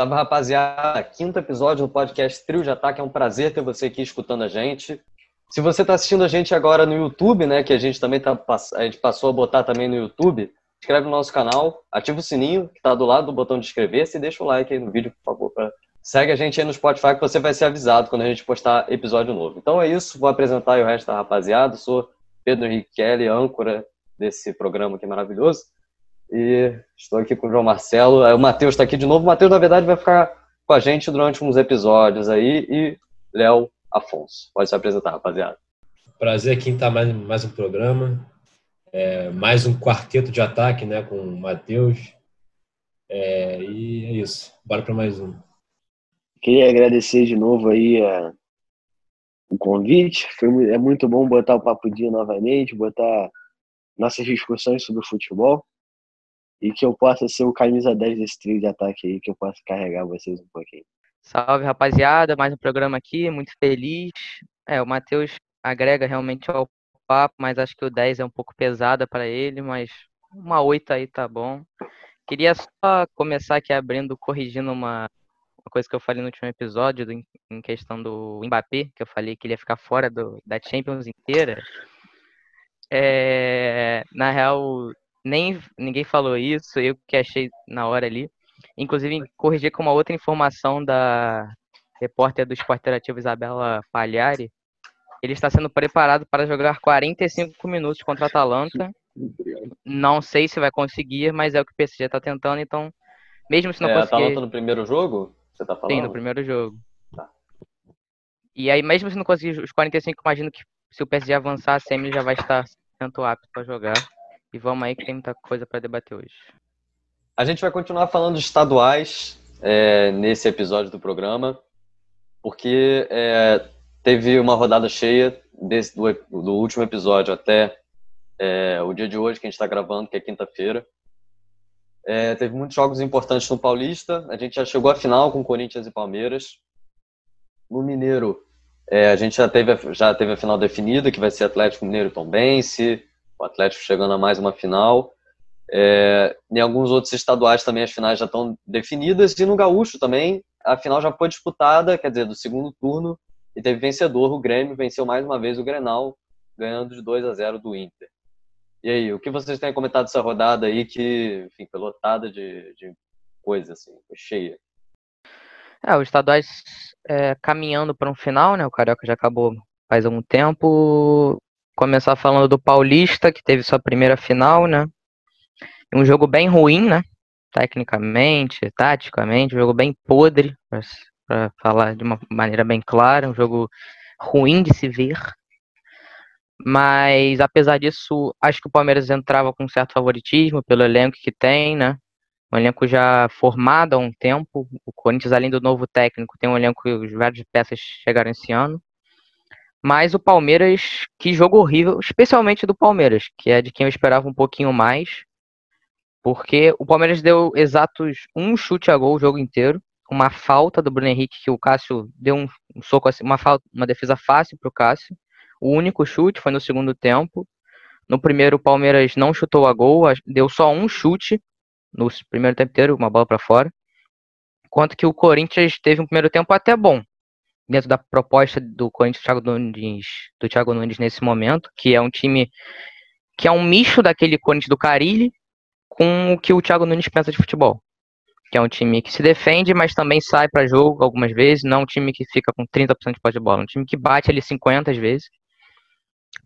Salve, rapaziada. Quinto episódio do podcast Trio de Ataque. É um prazer ter você aqui escutando a gente. Se você está assistindo a gente agora no YouTube, né, que a gente também tá, a gente passou a botar também no YouTube, inscreve no nosso canal, ativa o sininho que está do lado do botão de inscrever-se e deixa o like aí no vídeo, por favor. Pra... Segue a gente aí no Spotify que você vai ser avisado quando a gente postar episódio novo. Então é isso, vou apresentar o resto da rapaziada. Sou Pedro Henrique Kelly, âncora desse programa aqui maravilhoso. E estou aqui com o João Marcelo. O Matheus está aqui de novo. O Matheus, na verdade, vai ficar com a gente durante uns episódios aí. E Léo Afonso. Pode se apresentar, rapaziada. Prazer aqui em estar mais, mais um programa. É, mais um quarteto de ataque, né? Com o Matheus. É, e é isso. Bora para mais um. Queria agradecer de novo aí a, o convite. Foi, é muito bom botar o Papo Dia novamente, botar nossas discussões sobre o futebol e que eu possa ser o camisa 10 desse trio de ataque aí, que eu possa carregar vocês um pouquinho. Salve, rapaziada, mais um programa aqui, muito feliz. É, o Matheus agrega realmente ao papo, mas acho que o 10 é um pouco pesada para ele, mas uma 8 aí tá bom. Queria só começar aqui abrindo, corrigindo uma, uma coisa que eu falei no último episódio, do, em questão do Mbappé, que eu falei que ele ia ficar fora do, da Champions inteira. É, na real, nem ninguém falou isso, eu que achei na hora ali. Inclusive, corrigir com uma outra informação da repórter do Esporte Interativo Isabela Pagliari. Ele está sendo preparado para jogar 45 minutos contra a Atalanta. Não sei se vai conseguir, mas é o que o PSG está tentando, então, mesmo se não é, conseguir... Atalanta no primeiro jogo? Você tá falando? Sim, no primeiro jogo. Tá. E aí, mesmo se não conseguir os 45, imagino que se o PSG avançar, a Semi já vai estar tanto apto para jogar. E vamos aí que tem muita coisa para debater hoje. A gente vai continuar falando de estaduais é, nesse episódio do programa, porque é, teve uma rodada cheia desse, do, do último episódio até é, o dia de hoje, que a gente está gravando, que é quinta-feira. É, teve muitos jogos importantes no Paulista. A gente já chegou à final com Corinthians e Palmeiras. No Mineiro, é, a gente já teve, já teve a final definida, que vai ser Atlético Mineiro e Tombense o Atlético chegando a mais uma final. É, em alguns outros estaduais também as finais já estão definidas, e no Gaúcho também a final já foi disputada, quer dizer, do segundo turno, e teve vencedor, o Grêmio venceu mais uma vez o Grenal, ganhando de 2 a 0 do Inter. E aí, o que vocês têm comentado dessa rodada aí que, enfim, foi lotada de, de coisa, assim, cheia? É, os estaduais é, caminhando para um final, né? O Carioca já acabou faz algum tempo começar falando do Paulista, que teve sua primeira final, né? Um jogo bem ruim, né? Tecnicamente, taticamente, um jogo bem podre, para falar de uma maneira bem clara, um jogo ruim de se ver. Mas apesar disso, acho que o Palmeiras entrava com certo favoritismo pelo elenco que tem, né? Um elenco já formado há um tempo. O Corinthians, além do novo técnico, tem um elenco que várias peças chegaram esse ano. Mas o Palmeiras, que jogo horrível, especialmente do Palmeiras, que é de quem eu esperava um pouquinho mais. Porque o Palmeiras deu exatos um chute a gol o jogo inteiro. Uma falta do Bruno Henrique, que o Cássio deu um, um soco assim, uma, falta, uma defesa fácil para o Cássio. O único chute foi no segundo tempo. No primeiro, o Palmeiras não chutou a gol, deu só um chute no primeiro tempo inteiro, uma bola para fora. Enquanto que o Corinthians teve um primeiro tempo até bom dentro da proposta do Corinthians Thiago Nunes, do Thiago Nunes nesse momento, que é um time que é um misto daquele Corinthians do Carilli com o que o Thiago Nunes pensa de futebol. Que é um time que se defende, mas também sai para jogo algumas vezes, não é um time que fica com 30% de posse de bola, é um time que bate ali 50 vezes.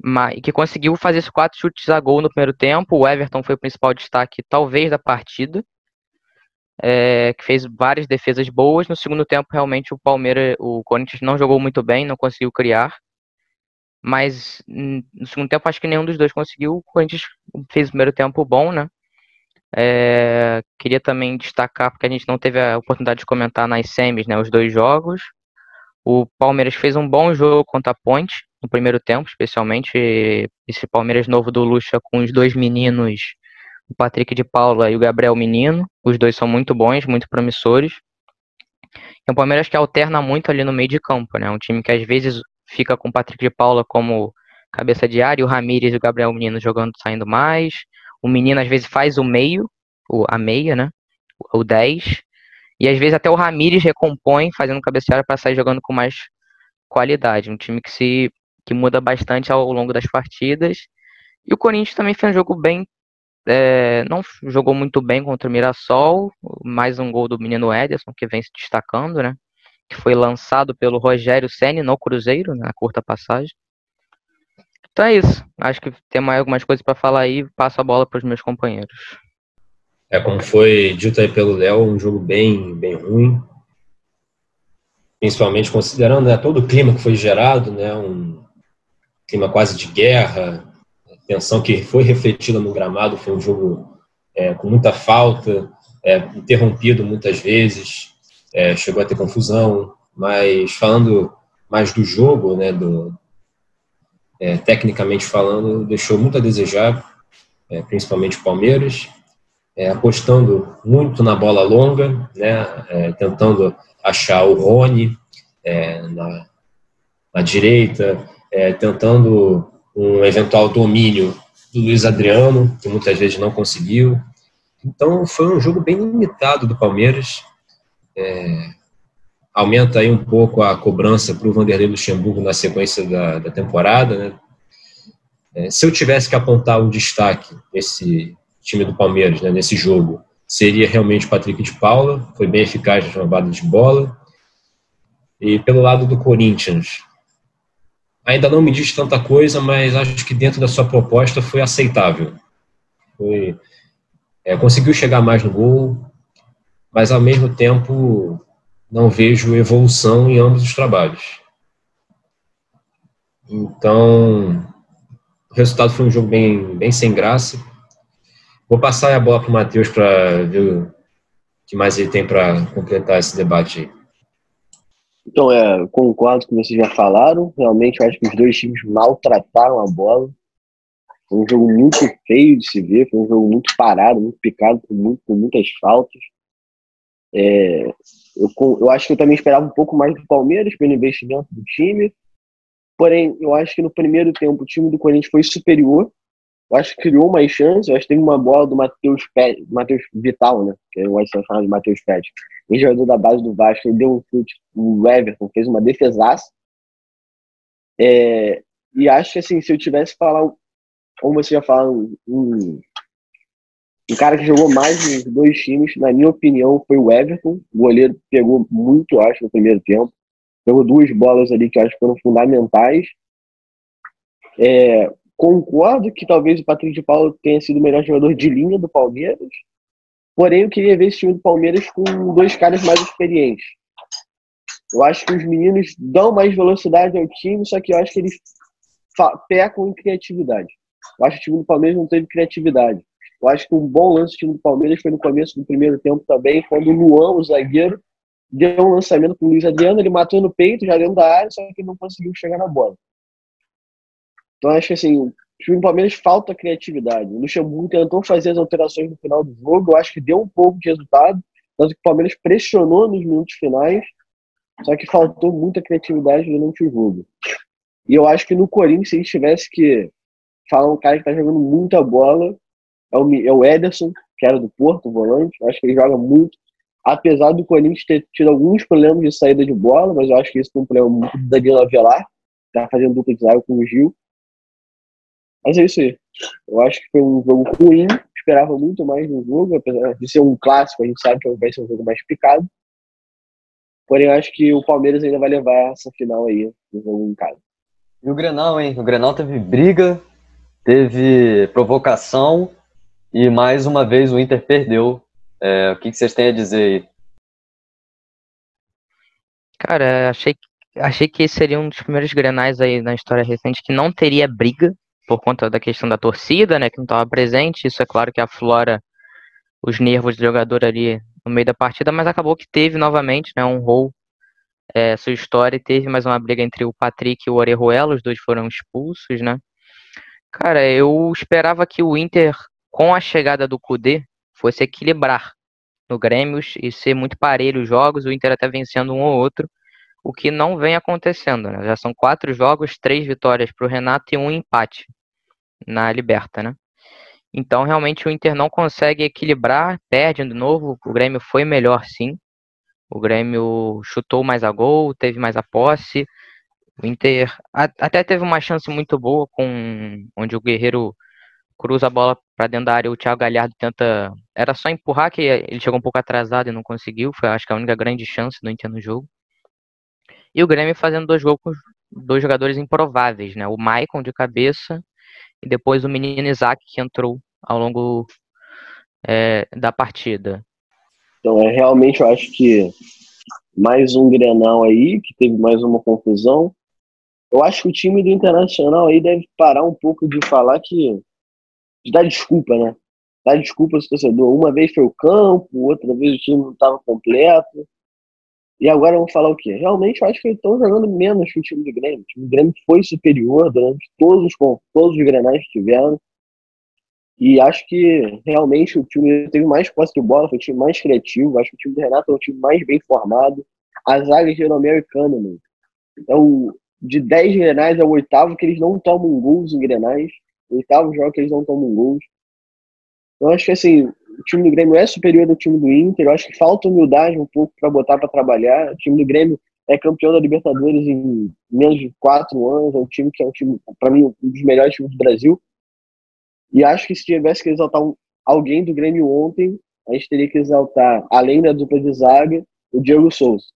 Mas, e que conseguiu fazer esses quatro chutes a gol no primeiro tempo. O Everton foi o principal destaque, talvez, da partida é, que fez várias defesas boas. No segundo tempo, realmente, o Palmeiras, o Corinthians não jogou muito bem, não conseguiu criar. Mas no segundo tempo, acho que nenhum dos dois conseguiu. O Corinthians fez o primeiro tempo bom, né? É, queria também destacar, porque a gente não teve a oportunidade de comentar nas semis, né, os dois jogos. O Palmeiras fez um bom jogo contra a Ponte, no primeiro tempo, especialmente. Esse Palmeiras novo do Lucha com os dois meninos o Patrick de Paula e o Gabriel Menino. Os dois são muito bons, muito promissores. E o Palmeiras que alterna muito ali no meio de campo, né? Um time que às vezes fica com o Patrick de Paula como cabeça de área, o Ramires e o Gabriel Menino jogando, saindo mais. O Menino às vezes faz o meio, a meia, né? O 10. E às vezes até o Ramires recompõe, fazendo cabeceada para sair jogando com mais qualidade. Um time que se que muda bastante ao longo das partidas. E o Corinthians também fez um jogo bem. É, não jogou muito bem contra o Mirassol. Mais um gol do menino Ederson, que vem se destacando, né? Que foi lançado pelo Rogério Senni no Cruzeiro, né, na curta passagem. Então é isso. Acho que tem mais algumas coisas para falar aí. Passo a bola para os meus companheiros. É como foi dito aí pelo Léo, um jogo bem, bem ruim. Principalmente considerando né, todo o clima que foi gerado, né, um clima quase de guerra, tensão que foi refletida no gramado. Foi um jogo é, com muita falta, é, interrompido muitas vezes, é, chegou a ter confusão. Mas falando mais do jogo, né, do, é, tecnicamente falando, deixou muito a desejar, é, principalmente o Palmeiras, é, apostando muito na bola longa, né, tentando achar o Rony na, na, direita, tentando um eventual domínio do Luiz Adriano, que muitas vezes não conseguiu. Então foi um jogo bem limitado do Palmeiras. aumenta aí um pouco a cobrança para o Vanderlei Luxemburgo na sequência da, da temporada. Né? É, se eu tivesse que apontar um destaque nesse time do Palmeiras, né, nesse jogo, seria realmente o Patrick de Paula, foi bem eficaz na roubada de bola. E pelo lado do Corinthians, ainda não me diz tanta coisa, mas acho que dentro da sua proposta foi aceitável. Foi, é, conseguiu chegar mais no gol, mas ao mesmo tempo não vejo evolução em ambos os trabalhos. Então, o resultado foi um jogo bem, bem sem graça. Vou passar a bola para o Matheus para ver o que mais ele tem para completar esse debate aí. Então, é, concordo com vocês já falaram. Realmente, eu acho que os dois times maltrataram a bola. Foi um jogo muito feio de se ver, foi um jogo muito parado, muito picado, com, muito, com muitas faltas. É, eu, eu acho que eu também esperava um pouco mais do Palmeiras pelo investimento do time. Porém, eu acho que no primeiro tempo o time do Corinthians foi superior. Eu acho que criou mais chances. Eu acho que teve uma bola do Matheus Matheus Vital, né? Que eu gosto de chamar de Matheus Pérez. Ele jogador da base do Vasco, ele deu um chute, o Everton fez uma defesaça. É, e acho que assim, se eu tivesse falar, como você já falou, um, um cara que jogou mais nos dois times, na minha opinião, foi o Everton. O goleiro pegou muito, acho, no primeiro tempo. Pegou duas bolas ali que acho que foram fundamentais. É, concordo que talvez o Patrick de Paulo tenha sido o melhor jogador de linha do Palmeiras. Porém, eu queria ver esse time do Palmeiras com dois caras mais experientes. Eu acho que os meninos dão mais velocidade ao time, só que eu acho que eles pecam em criatividade. Eu acho que o time do Palmeiras não teve criatividade. Eu acho que um bom lance do time do Palmeiras foi no começo do primeiro tempo também, quando o Luan, o zagueiro, deu um lançamento pro Luiz Adriano, ele matou no peito, já dentro da área, só que não conseguiu chegar na bola. Então acho que assim, o time do Palmeiras falta criatividade. O Luxemburgo tentou fazer as alterações no final do jogo, eu acho que deu um pouco de resultado, tanto que o Palmeiras pressionou nos minutos finais, só que faltou muita criatividade durante o jogo. E eu acho que no Corinthians, se a gente tivesse que falar um cara que tá jogando muita bola, é o, é o Ederson, que era do Porto, o volante. Eu acho que ele joga muito apesar do Corinthians ter tido alguns problemas de saída de bola, mas eu acho que isso foi um problema muito do Danilo Avelar, tá fazendo dupla de zaga com o Gil. Mas é isso aí. Eu acho que foi um jogo ruim, esperava muito mais no jogo, apesar de ser um clássico, a gente sabe que vai ser um jogo mais picado. Porém, eu acho que o Palmeiras ainda vai levar essa final aí no jogo em casa. E o Grenal, hein? O Grenal teve briga, teve provocação e mais uma vez o Inter perdeu é, o que, que, vocês têm a dizer aí? Cara, achei, achei que esse seria um dos primeiros grenais aí na história recente que não teria briga por conta da questão da torcida, né, que não estava presente. Isso é claro que aflora os nervos do jogador ali no meio da partida, mas acabou que teve novamente, né, um rol é, sua história e teve mais uma briga entre o Patrick e o Orejuela, os dois foram expulsos, né? Cara, eu esperava que o Inter, com a chegada do Kudê, fosse equilibrar no Grêmio e ser muito parelho os jogos, o Inter até vencendo um ou outro, o que não vem acontecendo. Né? Já são quatro jogos, três vitórias para o Renato e um empate na Liberta, né? Então, realmente, o Inter não consegue equilibrar, perde de novo. O Grêmio foi melhor, sim. O Grêmio chutou mais a gol, teve mais a posse. O Inter até teve uma chance muito boa com onde o Guerreiro cruza a bola para dentro da área, o Thiago Galhardo tenta, era só empurrar que ele chegou um pouco atrasado e não conseguiu, foi acho que a única grande chance do Inter no jogo. E o Grêmio fazendo dois gols com dois jogadores improváveis, né? O Maicon de cabeça e depois o menino Isaac que entrou ao longo é, da partida. Então, é realmente eu acho que mais um Grenal aí, que teve mais uma confusão. Eu acho que o time do Internacional aí deve parar um pouco de falar que. de dar desculpa, né? Dar desculpa ao torcedor. Uma vez foi o campo, outra vez o time não estava completo. E agora vamos falar o quê? Realmente eu acho que eles estão jogando menos que o time do Grêmio. O time do Grêmio foi superior durante todos os, todos os grenais que tiveram. E acho que realmente o time teve mais posse de bola, foi o time mais criativo. Acho que o time do Renato é o time mais bem formado. A zaga Jeromel e Kahneman. Então, de 10 grenais é o oitavo que eles não tomam gols em grenais. Oitavo jogo que eles não tomam gols. Então, acho que assim, o time do Grêmio é superior ao time do Inter. Eu acho que falta humildade um pouco para botar para trabalhar. O time do Grêmio é campeão da Libertadores em menos de quatro anos. É um time que é um time, para mim, um dos melhores times do Brasil. E acho que se tivesse que exaltar um, alguém do Grêmio ontem, a gente teria que exaltar, além da dupla de zaga, o Diego Souza.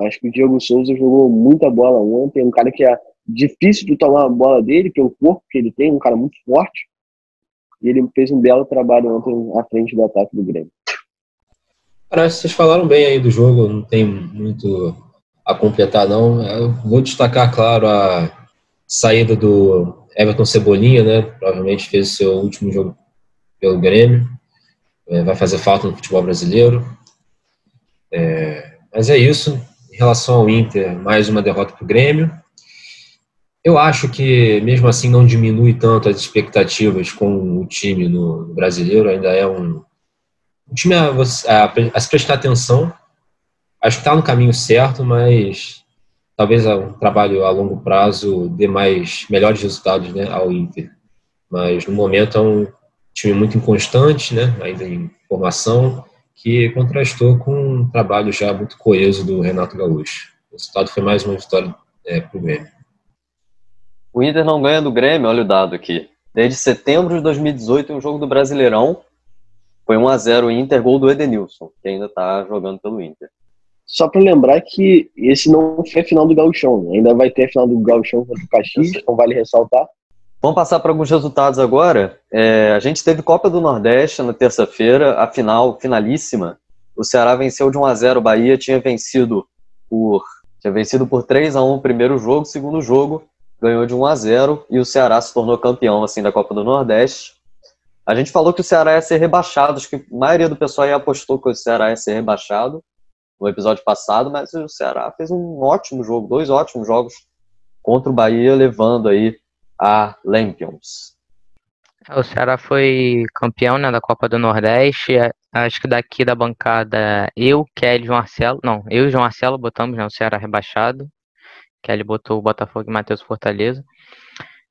Acho que o Diego Souza jogou muita bola ontem. É um cara que é difícil de tomar a bola dele, pelo corpo que ele tem, um cara muito forte. E ele fez um belo trabalho ontem à frente do ataque do Grêmio. Cara, vocês falaram bem aí do jogo, não tem muito a completar, não. Eu vou destacar, claro, a saída do Everton Cebolinha, né? Provavelmente fez o seu último jogo pelo Grêmio. É, vai fazer falta no futebol brasileiro. É, mas é isso. Em relação ao Inter, mais uma derrota para o Grêmio. Eu acho que, mesmo assim, não diminui tanto as expectativas com o time no, brasileiro. Ainda é um, um time a, a, a se prestar atenção. Acho que está no caminho certo, mas talvez um trabalho a longo prazo dê mais melhores resultados né, ao Inter. Mas no momento é um time muito inconstante, né, ainda em formação, que contrastou com um trabalho já muito coeso do Renato Gaúcho. O resultado foi mais uma vitória é, para o Grêmio. O Inter não ganha do Grêmio, olha o dado aqui. Desde setembro de 2018, em um jogo do Brasileirão, foi 1 a 0 o Inter, gol do Edenilson, que ainda está jogando pelo Inter. Só para lembrar que esse não foi a final do Gauchão, né? ainda vai ter a final do Gauchão contra o Caxias, então vale ressaltar. Vamos passar para alguns resultados agora. É, a gente teve Copa do Nordeste na terça-feira, a final finalíssima. O Ceará venceu de 1 a 0 o Bahia, tinha vencido por tinha vencido por 3 a 1 o primeiro jogo, segundo jogo ganhou de 1 a 0 e o Ceará se tornou campeão assim da Copa do Nordeste. A gente falou que o Ceará ia ser rebaixado, acho que a maioria do pessoal aí apostou que o Ceará ia ser rebaixado no episódio passado, mas o Ceará fez um ótimo jogo, dois ótimos jogos contra o Bahia, levando aí a Lampions. É, o Ceará foi campeão né, da Copa do Nordeste. É, acho que daqui da bancada, eu, Kelly e João Marcelo. Não, eu e João Marcelo botamos né, o Ceará rebaixado. Kelly botou o Botafogo e Matheus Fortaleza.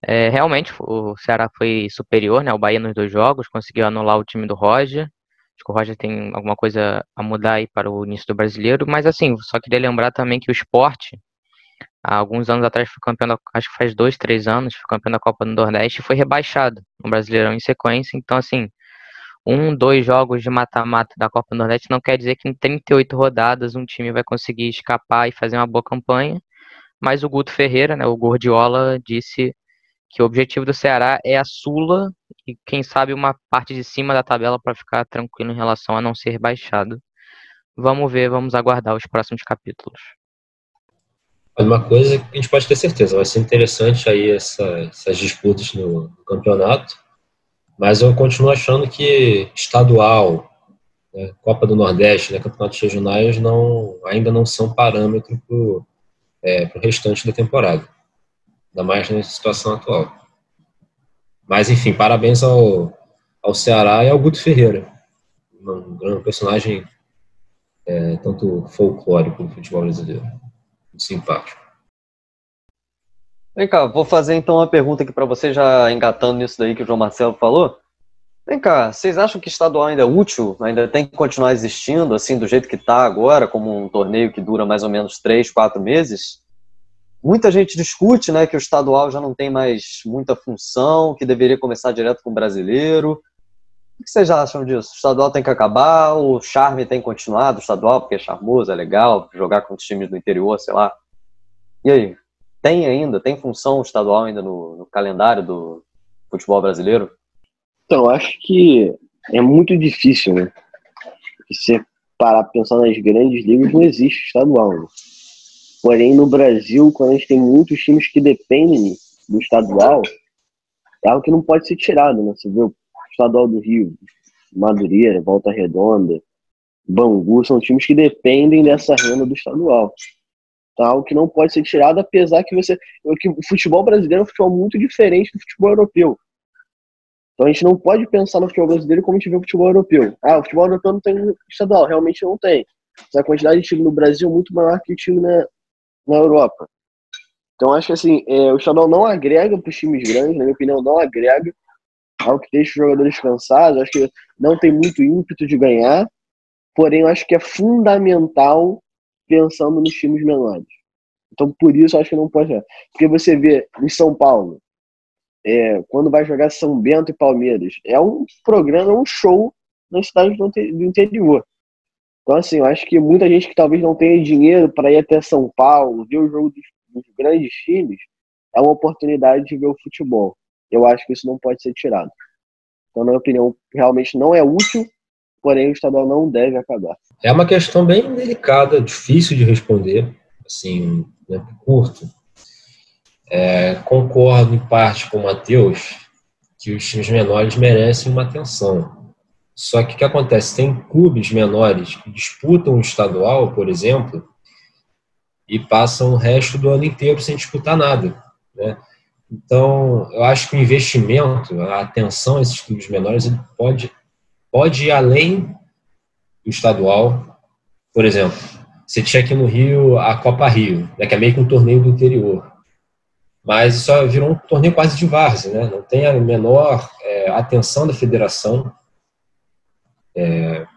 É, realmente, o Ceará foi superior, né? O Bahia nos dois jogos, conseguiu anular o time do Roger. Acho que o Roger tem alguma coisa a mudar aí para o início do brasileiro. Mas, assim, só queria lembrar também que o esporte, há alguns anos atrás, foi campeão, da, acho que faz dois, três anos, foi campeão da Copa do Nordeste e foi rebaixado no Brasileirão em sequência. Então, assim, um, dois jogos de mata-mata da Copa do Nordeste não quer dizer que em 38 rodadas um time vai conseguir escapar e fazer uma boa campanha. Mas o Guto Ferreira, né, o Gordiola, disse que o objetivo do Ceará é a Sula e quem sabe uma parte de cima da tabela para ficar tranquilo em relação a não ser baixado. Vamos ver, vamos aguardar os próximos capítulos. Uma coisa que a gente pode ter certeza, vai ser interessante aí essa, essas disputas no, campeonato, mas eu continuo achando que estadual, né, Copa do Nordeste, né, campeonatos regionais não, ainda não são parâmetro para é, para o restante da temporada, ainda mais na situação atual. Mas, enfim, parabéns ao, ao Ceará e ao Guto Ferreira, um, grande personagem é, tanto folclórico do futebol brasileiro, muito simpático. Vem cá, vou fazer então uma pergunta aqui para você, já engatando nisso daí que o João Marcelo falou. Vem cá, vocês acham que estadual ainda é útil? Ainda tem que continuar existindo, assim, do jeito que está agora, como um torneio que dura mais ou menos três, quatro meses? Muita gente discute né, que o estadual já não tem mais muita função, que deveria começar direto com o brasileiro. O que vocês acham disso? O estadual tem que acabar, o charme tem que continuar estadual, porque é charmoso, é legal, jogar com os times do interior, sei lá. E aí? Tem ainda, tem função estadual ainda no, no calendário do futebol brasileiro? Então, acho que é muito difícil, né? Você parar pra pensar nas grandes ligas, não existe estadual. Né? Porém, no Brasil, quando a gente tem muitos times que dependem do estadual, é algo que não pode ser tirado, né? Você vê o estadual do Rio, Madureira, Volta Redonda, Bangu, são times que dependem dessa renda do estadual. Então, algo que não pode ser tirado, apesar que você. Que o futebol brasileiro é um futebol muito diferente do futebol europeu. Então a gente não pode pensar no futebol brasileiro como a gente vê o futebol europeu. Ah, o futebol europeu não tem estadual, realmente não tem. Mas a quantidade de time no Brasil é muito maior que o time na, na Europa. Então acho que assim, é, o estadual não agrega para os times grandes, na minha opinião, não agrega ao que deixa os jogadores cansados. Acho que não tem muito ímpeto de ganhar, porém eu acho que é fundamental pensando nos times menores. Então por isso eu acho que não pode. Porque você vê em São Paulo, é, quando vai jogar São Bento e Palmeiras, é um programa, um show na cidade do interior. Então, assim, eu acho que muita gente que talvez não tenha dinheiro para ir até São Paulo, ver o jogo dos, dos, grandes times, é uma oportunidade de ver o futebol. Eu acho que isso não pode ser tirado. Então, na minha opinião, realmente não é útil, porém o estadual não deve acabar. É uma questão bem delicada, difícil de responder, assim, né, curto. É, concordo em parte com o Matheus que os times menores merecem uma atenção. Só que o que acontece? Tem clubes menores que disputam o estadual, por exemplo, e passam o resto do ano inteiro sem disputar nada. Né? Então, eu acho que o investimento, a atenção a esses clubes menores, ele pode, pode ir além do estadual. Por exemplo, você tinha aqui no Rio a Copa Rio, né, que é meio que um torneio do interior. Mas só virou um torneio quase de várzea, né? não tem a menor é, atenção da federação é,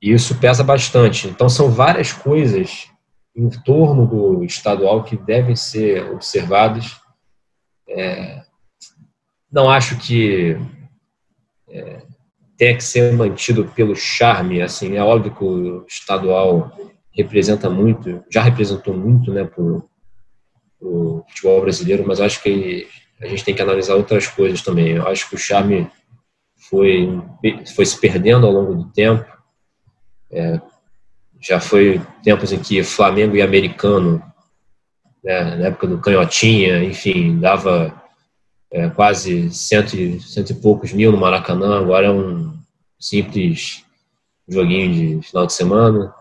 e isso pesa bastante. Então, são várias coisas em torno do estadual que devem ser observadas. É, não acho que é, tenha que ser mantido pelo charme. Assim, é óbvio que o estadual representa muito, já representou muito, né, o futebol brasileiro, mas acho que a gente tem que analisar outras coisas também. Eu acho que o charme foi, foi se perdendo ao longo do tempo. É, já foi tempos em que Flamengo e Americano, né, na época do Canhotinha, enfim, dava é, quase cento, cento e poucos mil no Maracanã, agora é um simples joguinho de final de semana.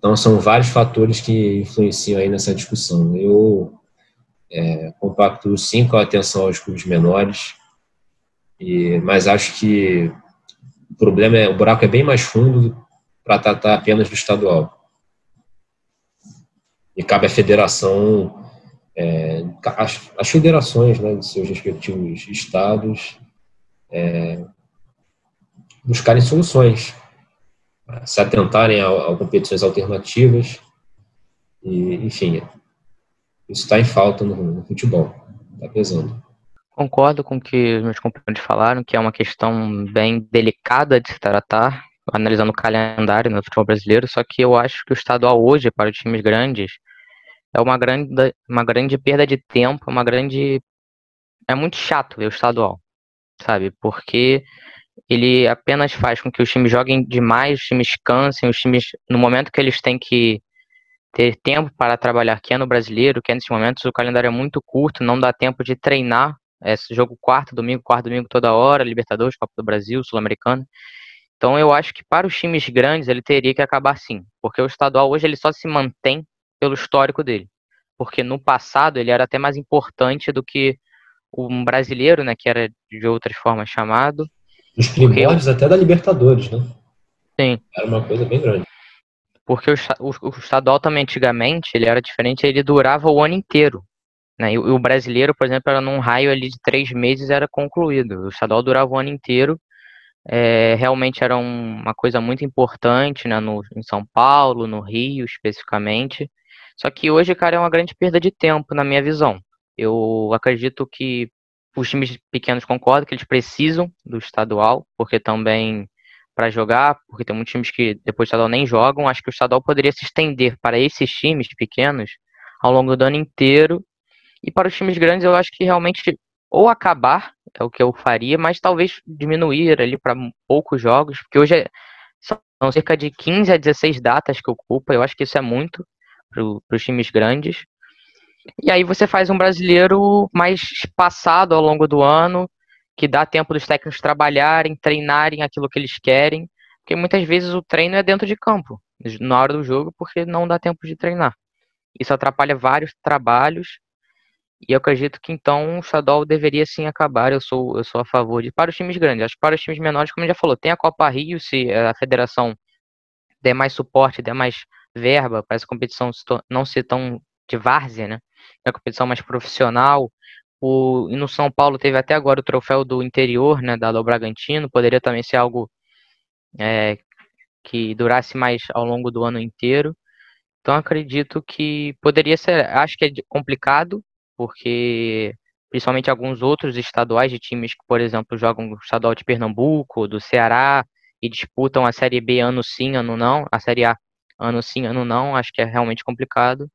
Então, são vários fatores que influenciam aí nessa discussão. Eu é, compacto sim com a atenção aos clubes menores, e, mas acho que o problema é o buraco é bem mais fundo para tratar apenas do estadual. E cabe à federação, é, as, as, federações né, de seus respectivos estados, é, buscarem soluções, se atentarem a, a competições alternativas, e, enfim, isso está em falta no, no futebol, está pesando. Concordo com o que meus companheiros falaram, que é uma questão bem delicada de se tratar, analisando o calendário no futebol brasileiro, só que eu acho que o estadual hoje, para os times grandes, é uma grande, uma grande perda de tempo, uma grande. É muito chato ver o estadual, sabe? Porque ele apenas faz com que os times joguem demais, os times cansem, os times, no momento que eles têm que ter tempo para trabalhar, que é no brasileiro, que é nesses momentos o calendário é muito curto, não dá tempo de treinar esse jogo quarto, domingo, quarto, domingo toda hora, Libertadores, Copa do Brasil, Sul-Americano. Então eu acho que para os times grandes ele teria que acabar sim, porque o estadual hoje ele só se mantém pelo histórico dele. Porque no passado ele era até mais importante do que um brasileiro, né, que era de outras formas chamado. Os primórdios porque... até da Libertadores, né? Sim. Era uma coisa bem grande. Porque o, o, o estadual também antigamente ele era diferente, ele durava o ano inteiro Né? E, o brasileiro, por exemplo, era num raio ali de três meses era concluído. O estadual durava o ano inteiro. É, realmente era um, uma coisa muito importante né, no, em São Paulo, no Rio especificamente. Só que hoje, cara, é uma grande perda de tempo, na minha visão. Eu acredito que os times pequenos concordam que eles precisam do estadual, porque também para jogar, porque tem muitos times que depois do estadual nem jogam. Acho que o estadual poderia se estender para esses times pequenos ao longo do ano inteiro. E para os times grandes, eu acho que realmente ou acabar, é o que eu faria, mas talvez diminuir ali para poucos jogos, porque hoje é, são cerca de 15 a 16 datas que ocupa, eu acho que isso é muito para os times grandes. E aí você faz um brasileiro mais espaçado ao longo do ano, que dá tempo dos técnicos trabalharem, treinarem aquilo que eles querem, porque muitas vezes o treino é dentro de campo, na hora do jogo, porque não dá tempo de treinar. Isso atrapalha vários trabalhos, e eu acredito que então o estadual deveria sim acabar. Eu sou, eu sou a favor de para os times grandes. Acho que para os times menores, como já falou, tem a Copa Rio, se a federação der mais suporte, der mais verba para essa competição não ser tão de várzea, né? É uma competição mais profissional. O, e no São Paulo teve até agora o troféu do interior, né, dado ao Bragantino. Poderia também ser algo é, que durasse mais ao longo do ano inteiro. Então acredito que poderia ser. Acho que é complicado, porque principalmente alguns outros estaduais de times que, por exemplo, jogam o estadual de Pernambuco, do Ceará, e disputam a Série B ano sim, ano não, a Série A ano sim, ano não, acho que é realmente complicado.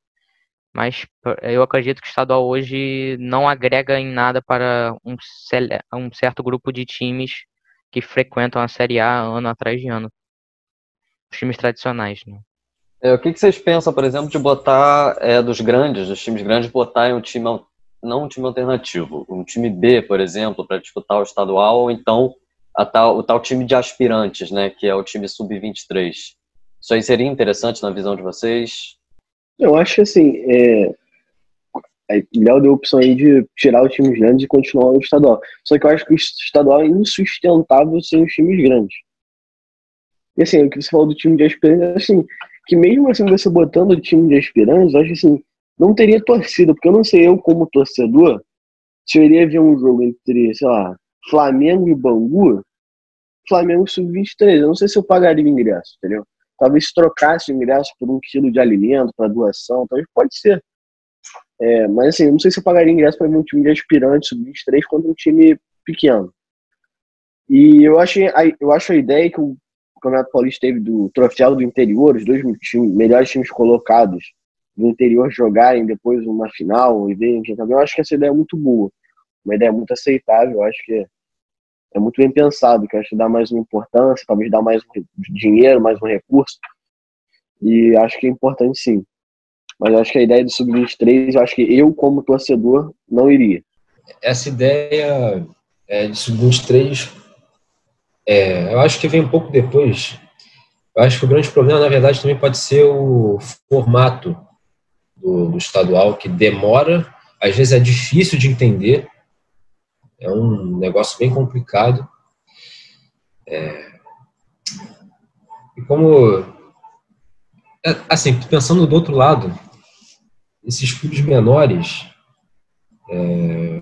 Mas eu acredito que o estadual hoje não agrega em nada para um, um certo grupo de times que frequentam a Série A ano atrás de ano. Os times tradicionais, né? É, o que, que, vocês pensam, por exemplo, de botar é, dos grandes, dos times grandes, botar em um time, não um time alternativo, um time B, por exemplo, para disputar o estadual, ou então tal, o tal time de aspirantes, né, que é o time sub-23. Isso aí seria interessante na visão de vocês? Eu acho assim, é... Léo deu a opção aí de tirar os times grandes e continuar o estadual. Só que eu acho que o estadual é insustentável sem os times grandes. E assim, o que você falou do time de aspirantes, assim, que mesmo assim você botando o time de aspirantes, eu acho assim, não teria torcida, porque eu não sei eu como torcedor, se eu iria ver um jogo entre, sei lá, Flamengo e Bangu, Flamengo sub-23. Eu não sei se eu pagaria o ingresso, entendeu? Talvez trocasse o ingresso por um quilo de alimento para doação, talvez pode ser. É, mas assim, não sei se eu pagaria ingresso para um time de aspirante sub-23 contra um time pequeno. E eu acho, eu acho a ideia que o Campeonato Paulista teve do troféu do interior, os dois melhores times colocados do interior jogarem depois uma final e verem quem também. Eu acho que essa ideia é muito boa, uma ideia muito aceitável. Eu acho que é muito bem pensado, que acho que dá mais uma importância, talvez dá mais um dinheiro, mais um recurso. E acho que é importante sim. Mas acho que a ideia do Sub-23, eu acho que eu, como torcedor, não iria. Essa ideia é, de Sub-23, é, eu acho que vem um pouco depois. Eu acho que o grande problema, na verdade, também pode ser o formato do, do estadual, que demora, às vezes é difícil de entender, é um negócio bem complicado. É... E como. É, assim, pensando do outro lado, esses clubes menores, é,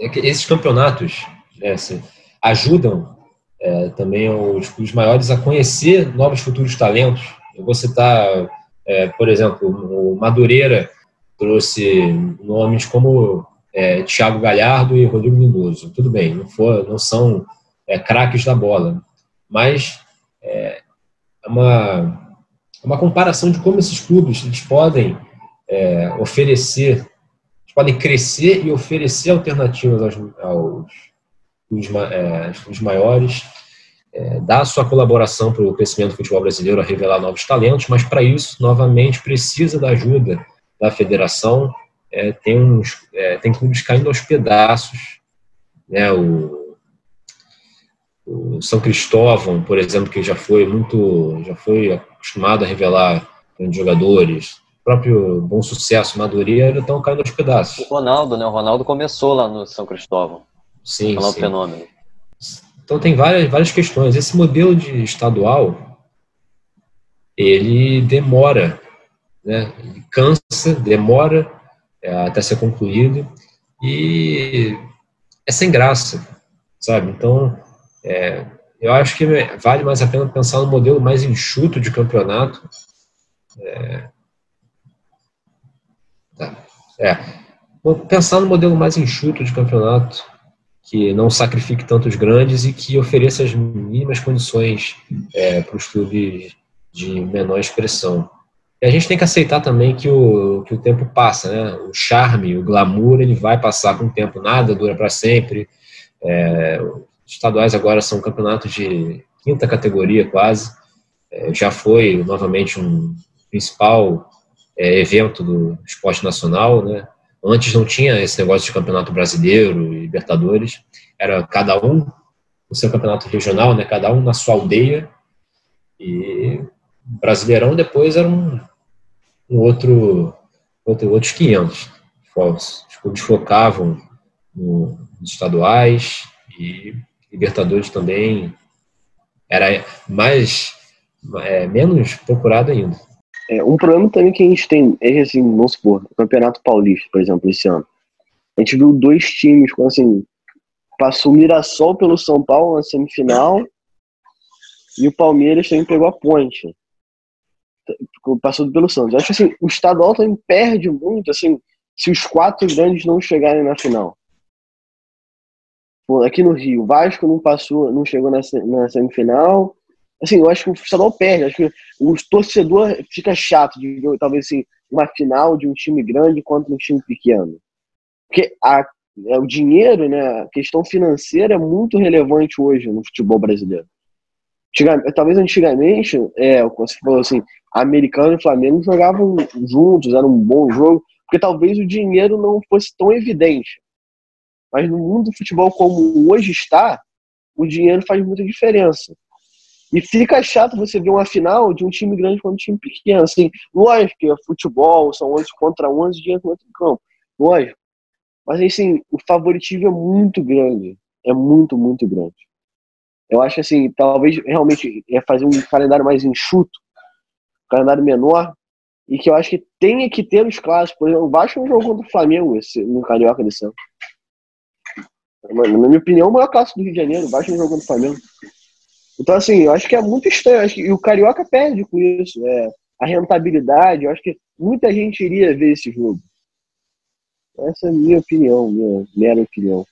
é esses campeonatos né, assim, ajudam é, também os clubes maiores a conhecer novos futuros talentos. Eu vou citar, é, por exemplo, o Madureira trouxe nomes como é, Thiago Galhardo e Rodrigo Lindoso. Tudo bem, não, for, não são é, craques da bola, mas é, é uma, é uma comparação de como esses clubes eles podem é, oferecer, podem crescer e oferecer alternativas aos, aos os, é, os maiores, é, dar sua colaboração para o crescimento do futebol brasileiro, a revelar novos talentos, mas para isso, novamente, precisa da ajuda da federação, é, tem, uns, é, tem clubes caindo aos pedaços. Né? O, o, São Cristóvão, por exemplo, que já foi muito, já foi acostumado a revelar grandes jogadores, o próprio Bom Sucesso, Madureira, estão caindo aos pedaços. O Ronaldo, né? O Ronaldo começou lá no São Cristóvão. Sim, sim. Fenômeno. Então tem várias, várias questões. Esse modelo de estadual, ele demora, né? Ele cansa, demora, até ser concluído, e é sem graça, sabe? Então, é, eu acho que vale mais a pena pensar no modelo mais enxuto de campeonato. É, tá, é, pensar no modelo mais enxuto de campeonato, que não sacrifique tantos grandes e que ofereça as mínimas condições é, para os clubes de menor expressão. A gente tem que aceitar também que o, que o tempo passa, né? O charme, o glamour, ele vai passar com o tempo, nada dura para sempre. É, estaduais agora são campeonatos de quinta categoria quase. É, já foi novamente um principal é, evento do esporte nacional, né? Antes não tinha esse negócio de campeonato brasileiro Libertadores. Era cada um no seu campeonato regional, né? Cada um na sua aldeia. E Brasileirão depois era um, um outro, outro, outros 500. Os clubes focavam nos estaduais e Libertadores também era mais é, menos procurado ainda. É, um problema também que a gente tem é assim, vamos supor, o Campeonato Paulista, por exemplo, esse ano. A gente viu dois times com assim, passou o Mirassol pelo São Paulo na semifinal e o Palmeiras também pegou a ponte. Passou pelo Santos. Acho que assim, o estadual também perde muito, assim, se os quatro grandes não chegarem na final aqui no Rio, o Vasco não passou, não chegou na, na semifinal. Assim, eu acho que o estadual perde. Acho que o torcedor fica chato de ver, talvez, assim, uma final de um time grande contra um time pequeno. Porque a, é, o dinheiro, né, a questão financeira é muito relevante hoje no futebol brasileiro. Talvez antigamente, é, você falou assim, americano e Flamengo jogavam juntos, era um bom jogo, porque talvez o dinheiro não fosse tão evidente. Mas no mundo do futebol como hoje está, o dinheiro faz muita diferença. E fica chato você ver uma final de um time grande contra um time pequeno. Assim, lógico que é futebol, são 11 contra 11, dinheiro contra o campo. Lógico. Mas assim, o favoritismo é muito grande. É muito, muito grande. Eu acho assim, talvez realmente é fazer um calendário mais enxuto, um calendário menor, e que eu acho que tenha que ter os clássicos. Por exemplo, o Vasco não jogou contra o Flamengo esse, no Carioca desse. Mano, na minha opinião, o maior clássico do Rio de Janeiro, baixo no jogo do Flamengo. Então, assim, eu acho que é muito estranho. Que, e o Carioca perde com isso. É, a rentabilidade, eu acho que muita gente iria ver esse jogo. Essa é a minha opinião, minha mera opinião.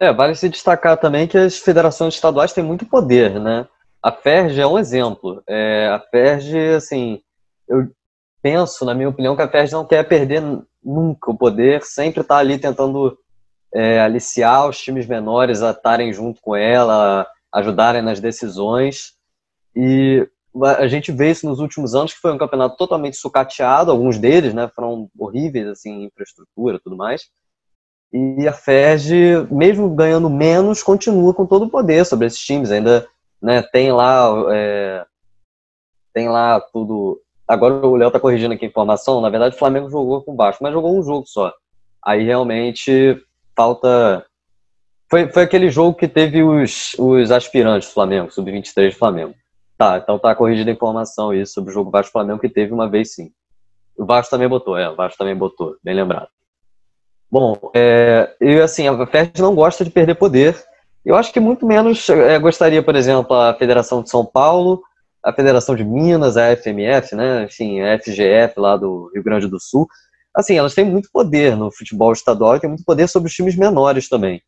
É, vale se destacar também que as federações estaduais têm muito poder, né? A FERJ é um exemplo. É, a FERJ, assim, eu penso, na minha opinião, que a FERJ não quer perder nunca o poder, sempre está ali tentando é, aliciar os times menores a estarem junto com ela, ajudarem nas decisões. E a gente vê isso nos últimos anos, que foi um campeonato totalmente sucateado, alguns deles né, foram horríveis, assim, infraestrutura tudo mais. E a FERJ, mesmo ganhando menos, continua com todo o poder sobre esses times. Ainda né, tem lá é, tem lá tudo Agora o Léo tá corrigindo aqui a informação. Na verdade, o Flamengo jogou com baixo, mas jogou um jogo só. Aí realmente falta. Foi, foi aquele jogo que teve os, os aspirantes do Flamengo, sub-23 do Flamengo. Tá, então tá corrigida a informação isso sobre o jogo Vasco Flamengo que teve uma vez sim. O Vasco também botou, é, o Vasco também botou, bem lembrado. Bom, é, eu assim, a FED não gosta de perder poder. Eu acho que muito menos é, gostaria, por exemplo, a Federação de São Paulo a Federação de Minas, a FMF, né, enfim, a FGF lá do Rio Grande do Sul, assim, elas têm muito poder no futebol estadual e têm muito poder sobre os times menores também.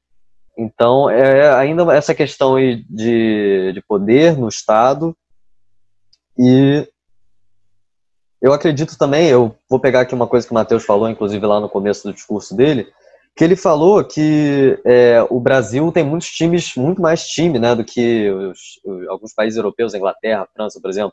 Então, é ainda essa questão de, de poder no Estado e eu acredito também, eu vou pegar aqui uma coisa que o Matheus falou, inclusive lá no começo do discurso dele, que ele falou que é, o Brasil tem muitos times, muito mais time, né, do que os, os, alguns países europeus, Inglaterra, França, por exemplo.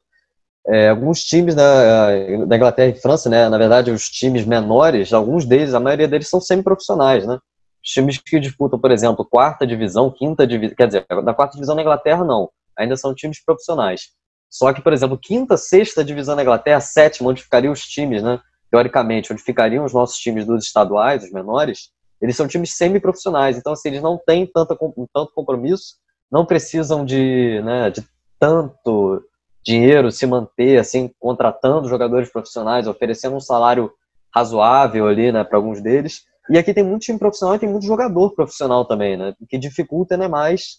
É, alguns times da, da Inglaterra e França, né, na verdade, os times menores, alguns deles, a maioria deles são semi-profissionais, né. Os times que disputam, por exemplo, quarta divisão, quinta divisão, quer dizer, da quarta divisão na Inglaterra não, ainda são times profissionais. Só que, por exemplo, quinta, sexta divisão na Inglaterra, sétima, onde ficariam os times, né, teoricamente, onde ficariam os nossos times dos estaduais, os menores, eles são times semi-profissionais, então assim, eles não têm tanto, tanto compromisso, não precisam de, né, de tanto dinheiro, se manter, assim, contratando jogadores profissionais, oferecendo um salário razoável ali, né, para alguns deles. E aqui tem muito time profissional e tem muito jogador profissional também, né, que dificulta né, mais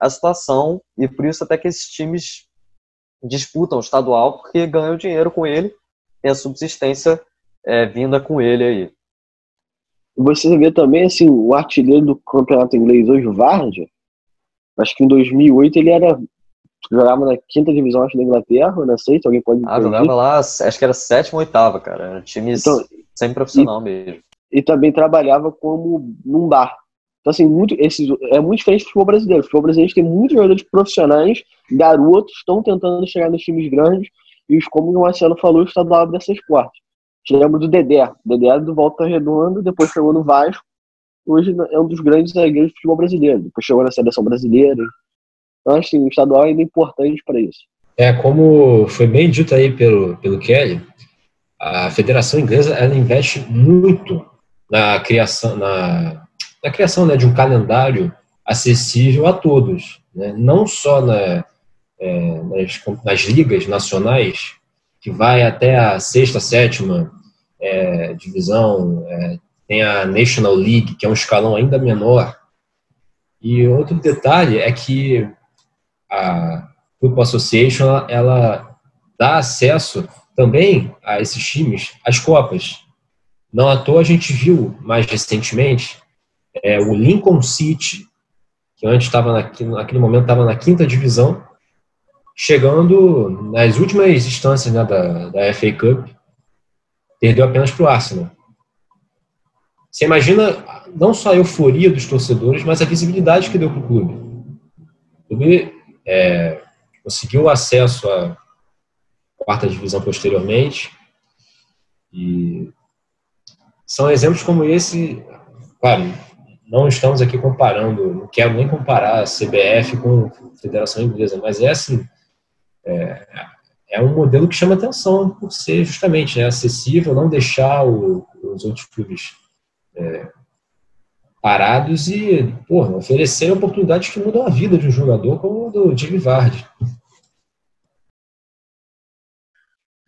a situação e por isso até que esses times disputam o estadual porque ganham dinheiro com ele, tem a subsistência é, vinda com ele aí. Você vê também, assim, o artilheiro do campeonato inglês hoje, o Vardy, acho que em 2008 ele era jogava na quinta divisão acho, da Inglaterra, não sei se alguém pode Ah, jogava lá, acho que era sétima ou oitava, cara. Era um time então, sem profissional e, mesmo. E também trabalhava como num bar. Então, assim, muito, esses, é muito diferente do futebol brasileiro. O futebol brasileiro tem muitos jogadores profissionais, garotos, estão tentando chegar nos times grandes, e como o Marcelo falou, o estadual abre dessas portas. Te lembro do Dedé. O Dedé é do Volta Redonda, depois chegou no Vasco, hoje é um dos grandes zagueiros do futebol brasileiro. Depois chegou na seleção brasileira. Então, assim, o estadual ainda é importante para isso. É, como foi bem dito aí pelo, pelo Kelly, a Federação Inglesa ela investe muito na criação, na, na criação né, de um calendário acessível a todos, né? não só na, é, nas, nas, ligas nacionais, que vai até a sexta, sétima é, divisão, é, tem a National League, que é um escalão ainda menor. E outro detalhe é que a Football Association ela, ela dá acesso também a esses times às Copas. Não à toa a gente viu mais recentemente é, o Lincoln City, que antes estava naquele momento estava na quinta divisão, chegando nas últimas instâncias né, da, da FA Cup, perdeu apenas para o Arsenal. Você imagina não só a euforia dos torcedores, mas a visibilidade que deu para o clube. O clube é, conseguiu acesso à quarta divisão posteriormente. E são exemplos como esse, claro, não estamos aqui comparando, não quero nem comparar a CBF com a Federação Inglesa, mas é assim, é, é um modelo que chama atenção por ser justamente né, acessível, não deixar o, os outros clubes é, parados e porra, oferecer oportunidades que mudam a vida de um jogador como o do Jimmy Vardy.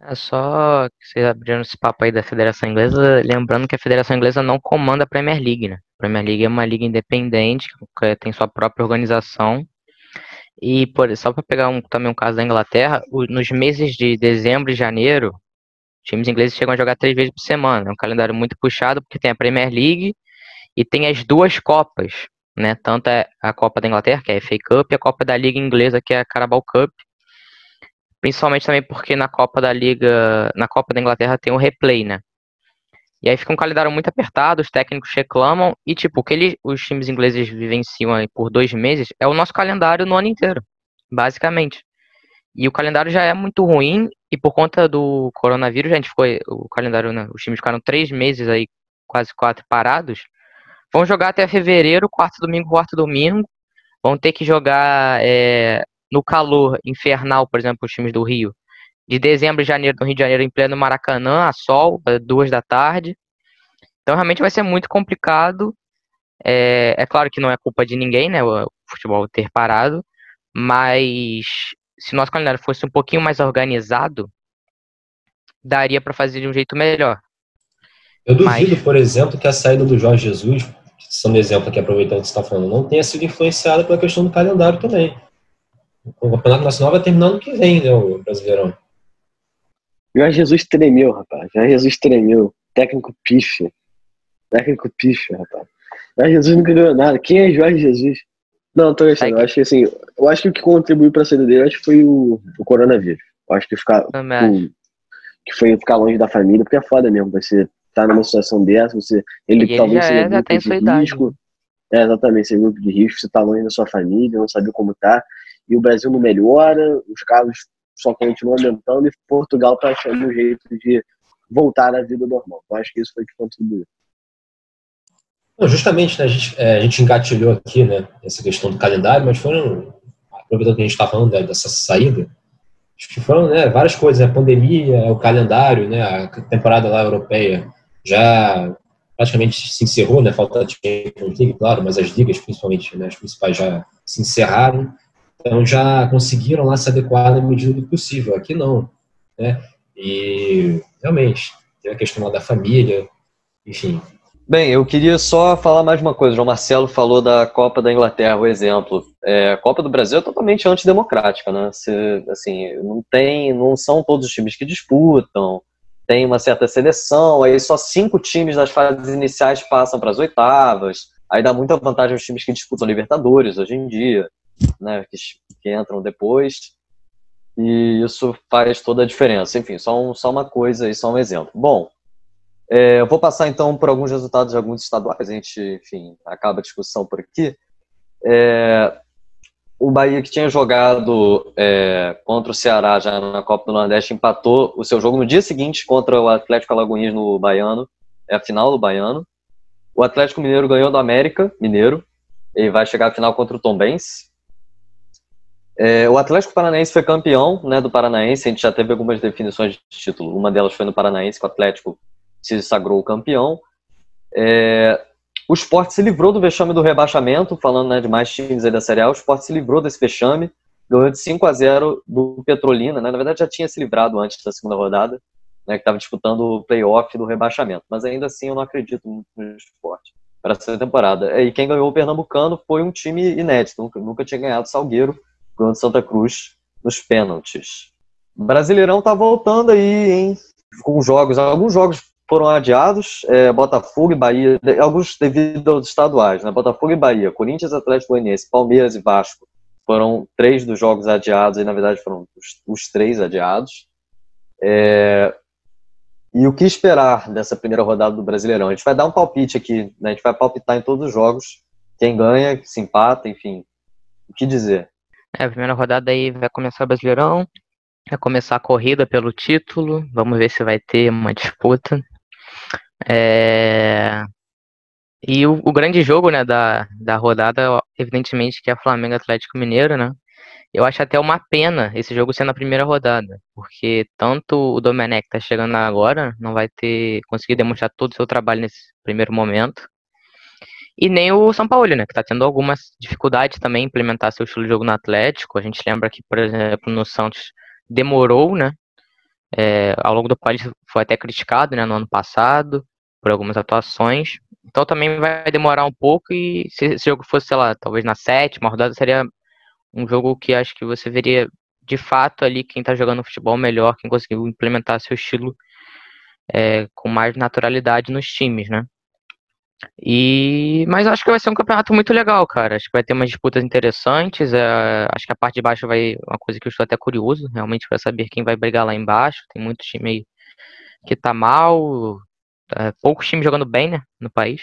É só que vocês abriram esse papo aí da Federação Inglesa, lembrando que a Federação Inglesa não comanda a Premier League, né? A Premier League é uma liga independente, que tem sua própria organização. E por, só para pegar um, também um caso da Inglaterra, nos meses de dezembro e janeiro, times ingleses chegam a jogar três vezes por semana. É um calendário muito puxado, porque tem a Premier League e tem as duas Copas, né? Tanto é a Copa da Inglaterra, que é a FA Cup, e a Copa da Liga Inglesa, que é a Carabao Cup. Principalmente também porque na Copa da Liga, na Copa da Inglaterra tem o replay, né? E aí fica um calendário muito apertado, os técnicos reclamam, e tipo, o que eles, os times ingleses vivenciam por dois meses é o nosso calendário no ano inteiro, basicamente. E o calendário já é muito ruim, e por conta do coronavírus, a gente ficou, o calendário, né, os times ficaram três meses aí, quase quatro parados, Vão jogar até fevereiro, quarto domingo, quarto domingo. Vão ter que jogar é, no calor infernal, por exemplo, os times do Rio. De dezembro e janeiro no Rio de Janeiro, em pleno Maracanã, a sol, duas da tarde. Então, realmente vai ser muito complicado. É, é claro que não é culpa de ninguém, né? O futebol ter parado. Mas se nosso calendário fosse um pouquinho mais organizado, daria para fazer de um jeito melhor. Eu duvido, Mas... por exemplo, que a saída do Jorge Jesus sendo exemplo aqui, aproveitando que você está falando, não tenha sido influenciada pela questão do calendário também. O Campeonato Nacional vai terminar no que vem, né, o Brasileirão. Jorge Jesus tremeu, rapaz. Jorge Jesus tremeu. Técnico picha. Técnico picha, rapaz. Jorge Jesus nunca ganhou nada. Quem é Jorge Jesus? Não, tô achando. Eu acho que assim, eu acho que o que contribuiu para a saída dele acho que foi o, o coronavírus. Eu acho que ficar que foi ficar longe da família, porque é foda mesmo, ser tá numa situação dessa, você, ele, ele talvez seja é, grupo tem de risco. Idade. É, exatamente, ser grupo de risco, você tá longe da sua família, não sabe como tá, e o Brasil não melhora, os casos só continuam aumentando, e Portugal tá achando um jeito de voltar à vida normal. Eu acho que isso foi que contribuiu. Não, justamente, né, a, gente, é, a gente engatilhou aqui, né, essa questão do calendário, mas foram, aproveitando que a gente está falando né, dessa saída, acho que foram né, várias coisas, a pandemia, o calendário, né, a temporada lá europeia já praticamente se encerrou, né? Falta de Champions claro, mas as ligas, principalmente, né, as principais já se encerraram. Então já conseguiram lá se adequar na medida do possível. Aqui não, né? E realmente tem a questão lá da família, enfim. Bem, eu queria só falar mais uma coisa. O João Marcelo falou da Copa da Inglaterra, o exemplo. É, a Copa do Brasil é totalmente antidemocrática, né? Se, assim, não tem, não são todos os times que disputam. Tem uma certa seleção, aí só cinco times das fases iniciais passam para as oitavas. Aí dá muita vantagem aos times que disputam Libertadores hoje em dia, né? Que, que entram depois. E isso faz toda a diferença. Enfim, só, um, só uma coisa e só um exemplo. Bom, é, eu vou passar então por alguns resultados de alguns estaduais, a gente, enfim, acaba a discussão por aqui. É, o Bahia que tinha jogado é, contra o Ceará já na Copa do Nordeste empatou o seu jogo no dia seguinte contra o Atlético Alagoinhas no Baiano, é a final do Baiano. O Atlético Mineiro ganhou do América Mineiro e vai chegar à final contra o Tombense. É, o Atlético Paranaense foi campeão né, do Paranaense, a gente já teve algumas definições de título. Uma delas foi no Paranaense, que o Atlético se sagrou campeão. É, o Sport se livrou do vexame do rebaixamento, falando né, de mais times da Série A. O Sport se livrou desse vexame, ganhou de 5 a 0 do Petrolina. Né? Na verdade, já tinha se livrado antes da segunda rodada, né, que estava disputando o playoff do rebaixamento. Mas ainda assim, eu não acredito muito no Sport para essa temporada. E quem ganhou o Pernambucano foi um time inédito, nunca, nunca tinha ganhado Salgueiro ganhou Santa Cruz nos pênaltis. Brasileirão tá voltando aí, hein? Com jogos, alguns jogos foram adiados, é, Botafogo e Bahia, alguns devido aos estaduais, né? Botafogo e Bahia, Corinthians, Atlético Goianiense, Palmeiras e Vasco foram três dos jogos adiados e na verdade foram os, os três adiados. É, e o que esperar dessa primeira rodada do Brasileirão? A gente vai dar um palpite aqui, né? a gente vai palpitar em todos os jogos, quem ganha, se empata, enfim, o que dizer? É, a primeira rodada aí vai começar o Brasileirão, vai começar a corrida pelo título, vamos ver se vai ter uma disputa. É... E o, o, grande jogo né, da, da rodada, evidentemente, que é Flamengo Atlético Mineiro, né? Eu acho até uma pena esse jogo ser na primeira rodada, porque tanto o Domenech tá chegando agora, não vai ter conseguido demonstrar todo o seu trabalho nesse primeiro momento, e nem o São Paulo, né, que está tendo algumas dificuldades também em implementar seu estilo de jogo no Atlético. A gente lembra que, por exemplo, no Santos demorou, né, é, ao longo do país foi até criticado, né, no ano passado, por algumas atuações. Então também vai demorar um pouco e se esse jogo fosse, sei lá, talvez na sétima rodada, seria um jogo que acho que você veria de fato ali quem está jogando futebol melhor, quem conseguiu implementar seu estilo é, com mais naturalidade nos times, né? E, mas acho que vai ser um campeonato muito legal, cara. Acho que vai ter umas disputas interessantes. É, acho que a parte de baixo vai. Uma coisa que eu estou até curioso, realmente, para saber quem vai brigar lá embaixo. Tem muito time aí que tá mal. É, poucos times jogando bem, né? No país.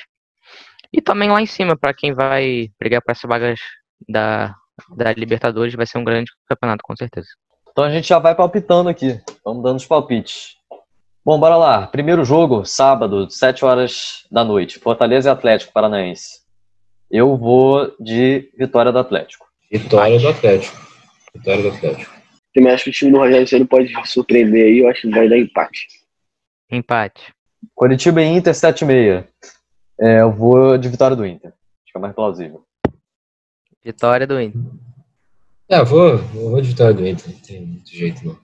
E também lá em cima, para quem vai brigar para essas vagas da, da Libertadores, vai ser um grande campeonato, com certeza. Então a gente já vai palpitando aqui. Vamos dando os palpites. Bom, bora lá. Primeiro jogo, sábado, 7 horas da noite. Fortaleza e Atlético Paranaense. Eu vou de vitória do Atlético. Vitória do Atlético. Vitória do Atlético. Também acho que o time do Rogério Ceni pode surpreender aí. Eu acho que vai dar empate. Empate. Curitiba e Inter, 7,6. É, eu vou de vitória do Inter. Acho que é mais plausível. Vitória do Inter. É, eu vou, eu vou de vitória do Inter. Não tem muito jeito, não.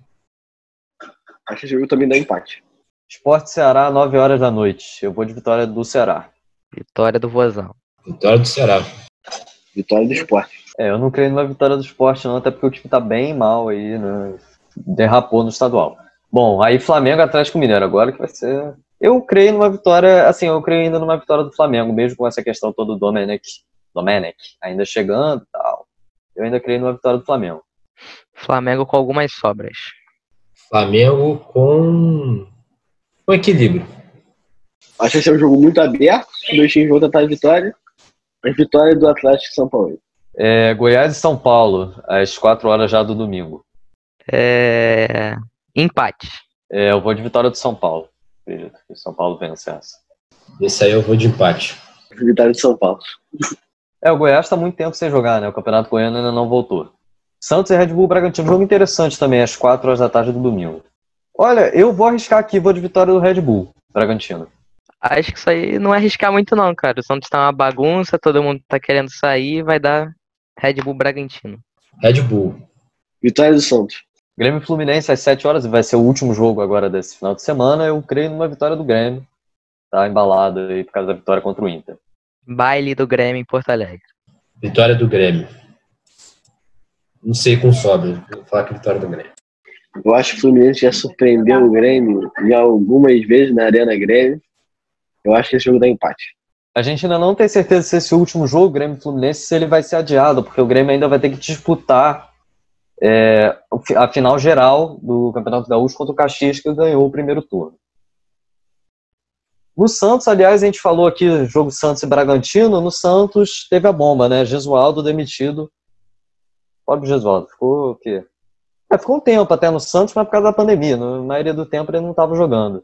Acho que esse jogo também dá empate. Esporte Ceará, 9 horas da noite. Eu vou de vitória do Ceará. Vitória do Vozão. Vitória do Ceará. Vitória do esporte. É, eu não creio numa vitória do esporte, não, até porque o time tá bem mal aí, né? Derrapou no estadual. Bom, aí Flamengo Atlético Mineiro, agora que vai ser. Eu creio numa vitória, assim, eu creio ainda numa vitória do Flamengo, mesmo com essa questão toda do Domenech, Domenech ainda chegando e tal. Eu ainda creio numa vitória do Flamengo. Flamengo com algumas sobras. Flamengo com um equilíbrio. Acho que esse é um jogo muito aberto. Os dois times vão tentar a vitória. A vitória do Atlético São Paulo. É, Goiás e São Paulo, às 4 horas já do domingo. É... Empate. É, eu vou de vitória do São Paulo. Acredito que o São Paulo vence essa. Esse aí eu vou de empate. Vitória de São Paulo. É, o Goiás está muito tempo sem jogar, né? O Campeonato Goiano ainda não voltou. Santos e Red Bull Bragantino, jogo interessante também, às 4 horas da tarde do domingo. Olha, eu vou arriscar aqui, vou de vitória do Red Bull, Bragantino. Acho que isso aí não é arriscar muito não, cara. O Santos tá uma bagunça, todo mundo tá querendo sair, vai dar Red Bull Bragantino. Red Bull. Vitória do Santos. Grêmio Fluminense às 7 horas, vai ser o último jogo agora desse final de semana. Eu creio numa vitória do Grêmio. Tá embalado aí por causa da vitória contra o Inter. Baile do Grêmio em Porto Alegre. Vitória do Grêmio. Não sei com sobra. Vou falar que é vitória do Grêmio. Eu acho que o Fluminense já surpreendeu o Grêmio em algumas vezes na Arena Grêmio. Eu acho que esse jogo dá empate. A gente ainda não tem certeza se esse último jogo, Grêmio Fluminense, se ele vai ser adiado, porque o Grêmio ainda vai ter que disputar é, a final geral do Campeonato Gaúcho contra o Caxias, que ganhou o primeiro turno. No Santos, aliás, a gente falou aqui jogo Santos e Bragantino. No Santos teve a bomba, né? Gesualdo demitido. Pobre Gesualdo, ficou o quê? É, ficou um tempo até no Santos, mas por causa da pandemia. Na maioria do tempo ele não estava jogando.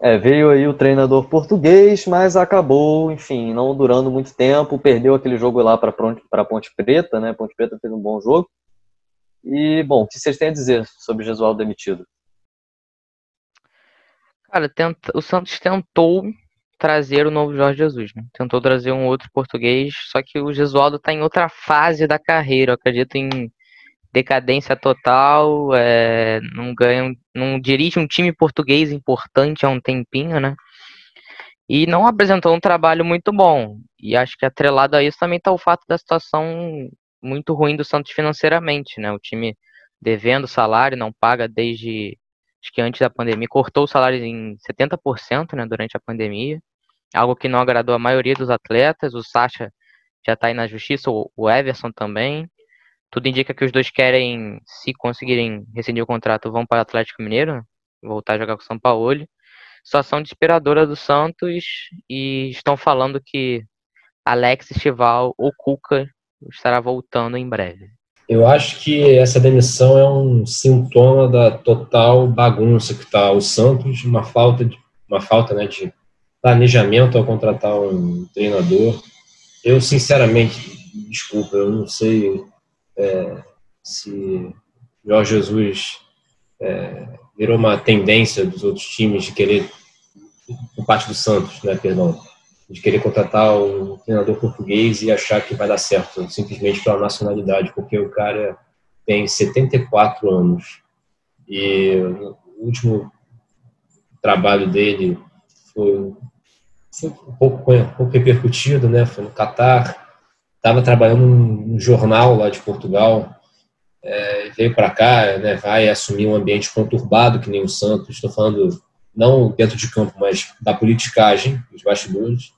É, veio aí o treinador português, mas acabou, enfim, não durando muito tempo. Perdeu aquele jogo lá para Ponte Preta, né? Ponte Preta fez um bom jogo. E, bom, o que vocês têm a dizer sobre Gesualdo demitido? Cara, tenta, o Santos tentou trazer o novo Jorge Jesus, né? Tentou trazer um outro português, só que o Gesualdo está em outra fase da carreira. Eu acredito em decadência total, é, não ganha, não dirige um time português importante há um tempinho, né? E não apresentou um trabalho muito bom. E acho que atrelado a isso também está o fato da situação muito ruim do Santos financeiramente, né? O time devendo salário, não paga desde acho que antes da pandemia, cortou o salário em 70%, né, durante a pandemia, algo que não agradou a maioria dos atletas, o Sacha já está aí na justiça, o Everson também, tudo indica que os dois querem, se conseguirem rescindir o contrato, vão para o Atlético Mineiro, voltar a jogar com o São Paulo, situação desesperadora do Santos, e estão falando que Alex Estival ou Cuca estará voltando em breve. Eu acho que essa demissão é um sintoma da total bagunça que está o Santos, uma falta de uma falta né, de planejamento ao contratar um treinador. Eu sinceramente, desculpa, eu não sei é, se Jorge Jesus é, virou uma tendência dos outros times de querer, por parte do Santos, né, perdão, de querer contratar um treinador português e achar que vai dar certo, simplesmente pela nacionalidade, porque o cara tem 74 anos e o último trabalho dele foi, foi um, pouco, um pouco repercutido, né? Foi no Catar, estava trabalhando num jornal lá de Portugal, é, veio para cá, né? Vai assumir um ambiente conturbado que nem o Santos. Estou falando não dentro de campo, mas da politicagem, dos bastidores.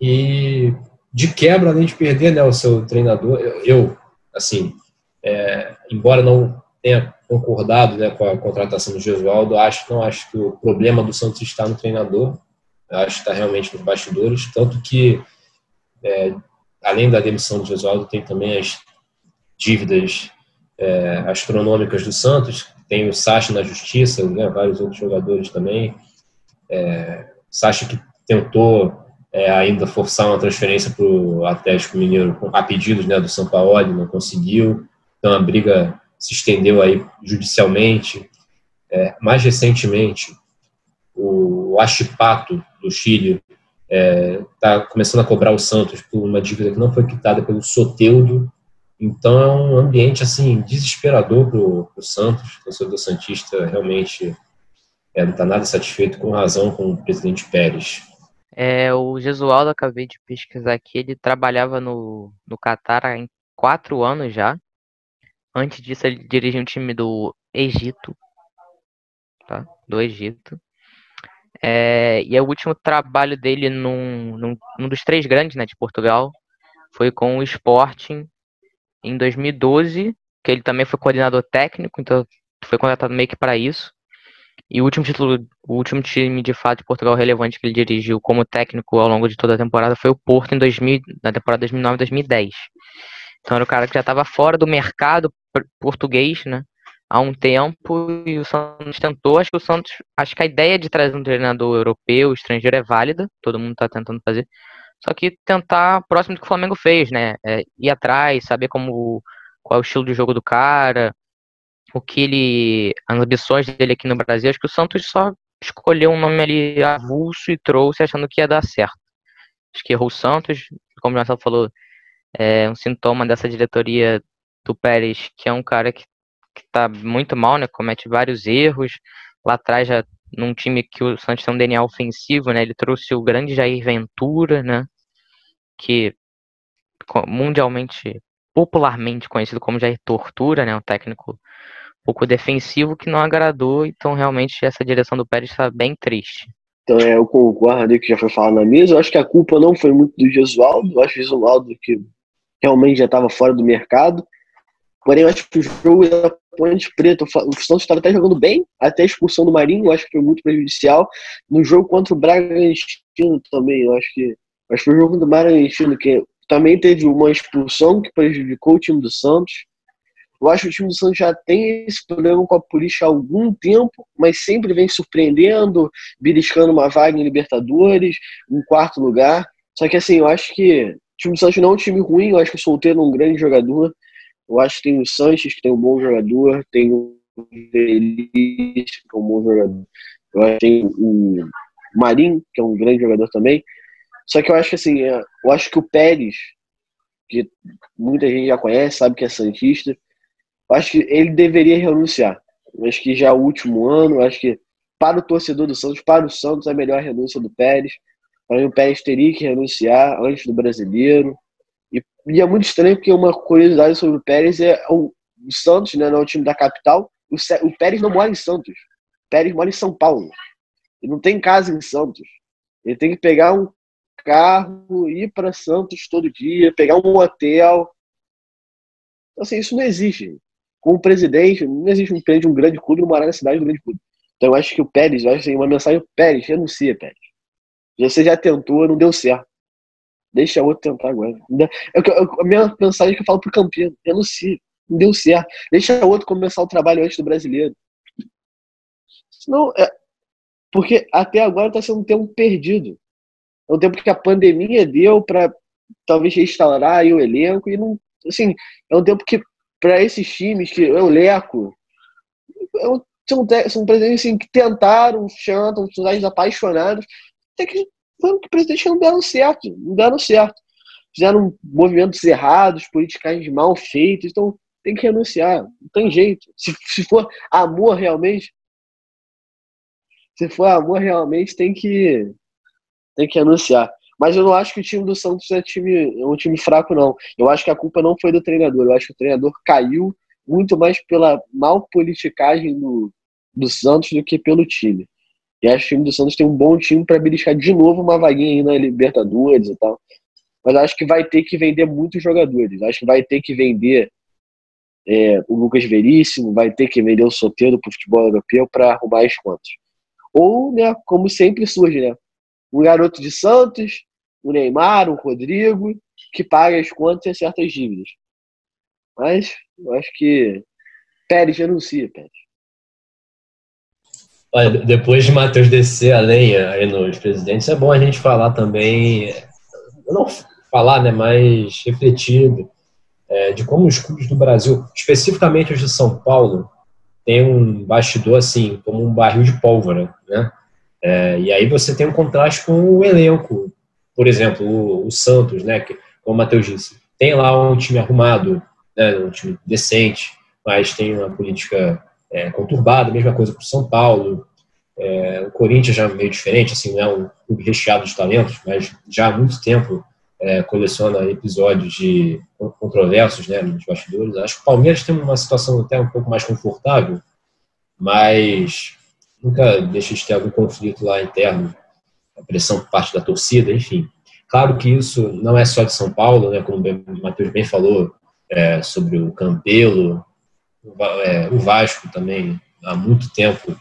E de quebra, além de perder né, o seu treinador, eu, assim, é, embora não tenha concordado né, com a contratação do Gesualdo, acho, não acho que o problema do Santos está no treinador, acho que está realmente nos bastidores, tanto que, é, além da demissão do Gesualdo, tem também as dívidas é, astronômicas do Santos, tem o Sacha na justiça, né, vários outros jogadores também. É, Sacha que tentou é, ainda forçar uma transferência para o Atlético Mineiro a pedidos né, do São Paulo, não conseguiu. Então a briga se estendeu aí judicialmente. É, mais recentemente, o Achipato do Chile está é, tá começando a cobrar o Santos por uma dívida que não foi quitada pelo Soteudo. Então é um ambiente assim desesperador para o Santos. O torcedor santista realmente é, não está nada satisfeito com razão com o presidente Pérez. É, o Gesualdo, acabei de pesquisar aqui, ele trabalhava no, no Qatar há quatro anos já. Antes disso, ele dirigia um time do Egito. Tá? Do Egito. É, e o último trabalho dele num, num, num, dos três grandes né, de Portugal foi com o Sporting em 2012, que ele também foi coordenador técnico, então foi contratado meio que para isso. E o último título, o último time de fato de Portugal relevante que ele dirigiu como técnico ao longo de toda a temporada foi o Porto em 2000, na temporada 2009-2010. Então era o cara que já estava fora do mercado português, né? Há um tempo e o Santos tentou. Acho que o Santos, acho que a ideia de trazer um treinador europeu, estrangeiro é válida. Todo mundo está tentando fazer. Só que tentar próximo do que o Flamengo fez, né? É, ir atrás, saber como qual é o estilo de jogo do cara, o que ele. as ambições dele aqui no Brasil, acho que o Santos só escolheu um nome ali avulso e trouxe achando que ia dar certo. Acho que errou o Santos, como o Marcelo falou, é um sintoma dessa diretoria do Pérez, que é um cara que, que tá muito mal, né? Comete vários erros. Lá atrás, já num time que o Santos tem um DNA ofensivo, né? Ele trouxe o grande Jair Ventura, né? Que mundialmente, popularmente conhecido como Jair Tortura, né? Um técnico um pouco defensivo que não agradou. Então, realmente, essa direção do Pérez está bem triste. Então, é, eu concordo que já foi falado na mesa. Eu acho que a culpa não foi muito do Gesualdo. Eu acho que o Gesualdo que realmente já estava fora do mercado. Porém, eu acho que o jogo da Ponte Preta, o Santos estava até jogando bem, até a expulsão do Marinho, acho que foi muito prejudicial. No jogo contra o Bragantino também, eu acho que, acho que foi o jogo do Bragantino, que também teve uma expulsão que prejudicou o time do Santos. Eu acho que o time do Santos já tem esse problema com a polícia há algum tempo, mas sempre vem surpreendendo, beliscando uma vaga em Libertadores, em quarto lugar. Só que assim, eu acho que o time do Santos não é um time ruim, eu acho que o Solteiro é um grande jogador. Eu acho que tem o Sanches, que tem um bom jogador, tem o Feliz, que é um bom jogador. Eu acho que tem o Marinho, que é um grande jogador também. Só que eu acho que assim, é, eu acho que o Pérez, que muita gente já conhece, sabe que é Santista, eu acho que ele deveria renunciar. Eu acho que já é o último ano, acho que para o torcedor do Santos, para o Santos, é melhor a renúncia do Pérez. Para mim, o Pérez teria que renunciar antes do brasileiro. E, é muito estranho porque uma curiosidade sobre o Pérez é o, Santos, né, não é o time da capital. O, o, Pérez não mora em Santos. O Pérez mora em São Paulo. Ele não tem casa em Santos. Ele tem que pegar um carro, ir para Santos todo dia, pegar um hotel. Então, assim, isso não existe. Com o presidente, não existe um presidente de um grande clube morar na cidade do grande clube. Então eu acho que o Pérez, eu acho assim, uma mensagem, Pérez, renuncia, Pérez. Você já tentou, não deu certo. Deixa o outro tentar agora. Eu, eu, a minha mensagem que eu falo pro Campinas, renuncia. Não deu certo. Deixa o outro começar o trabalho antes do brasileiro. Senão, é, porque até agora está sendo um tempo perdido. É um tempo que a pandemia deu para talvez restaurar o elenco e não, assim, é um tempo que para esses times que é o Leco, é um, são, são presidentes assim, que tentaram, chantam, são apaixonados, até que foram que presidentes não deram certo, não deram certo. Fizeram movimentos errados, políticas mal feitas, então tem que renunciar, não tem jeito. Se, se for amor realmente, se for amor realmente, tem que tem que renunciar. Mas eu não acho que o time do Santos é, time, é um time fraco, não. Eu acho que a culpa não foi do treinador. Eu acho que o treinador caiu muito mais pela mal politicagem do, do Santos do que pelo time. E acho que o time do Santos tem um bom time para beliscar de novo uma vaguinha aí na Libertadores e tal. Mas acho que vai ter que vender muitos jogadores. Acho que vai ter que vender é, o Lucas Veríssimo, vai ter que vender o Soteiro para o futebol europeu para arrumar as contas. Ou, né, como sempre surge, né, um garoto de Santos, o Neymar, o Rodrigo, que paga as contas e certas dívidas. Mas eu acho que Pérez renuncia, Pérez. Olha, depois de Matheus descer a lenha aí nos presidentes, é bom a gente falar também, não falar, né, mas refletir é, de como os clubes do Brasil, especificamente os de São Paulo, tem um bastidor assim, como um barril de pólvora, né? É, e aí você tem um contraste com o elenco, por exemplo, o, o Santos, né? Que, como o Matheus disse, tem lá um time arrumado, né, um time decente, mas tem uma política é, conturbada, mesma coisa para o São Paulo. É, o Corinthians já é meio diferente, assim, não é um clube recheado de talentos, mas já há muito tempo é, coleciona episódios de controversos né, nos bastidores. Acho que o Palmeiras tem uma situação até um pouco mais confortável, mas nunca deixa de ter algum conflito lá interno, a pressão por parte da torcida, enfim. Claro que isso não é só de São Paulo, né, como o Matheus bem falou, é, sobre o Campelo, é, o Vasco também, há muito tempo,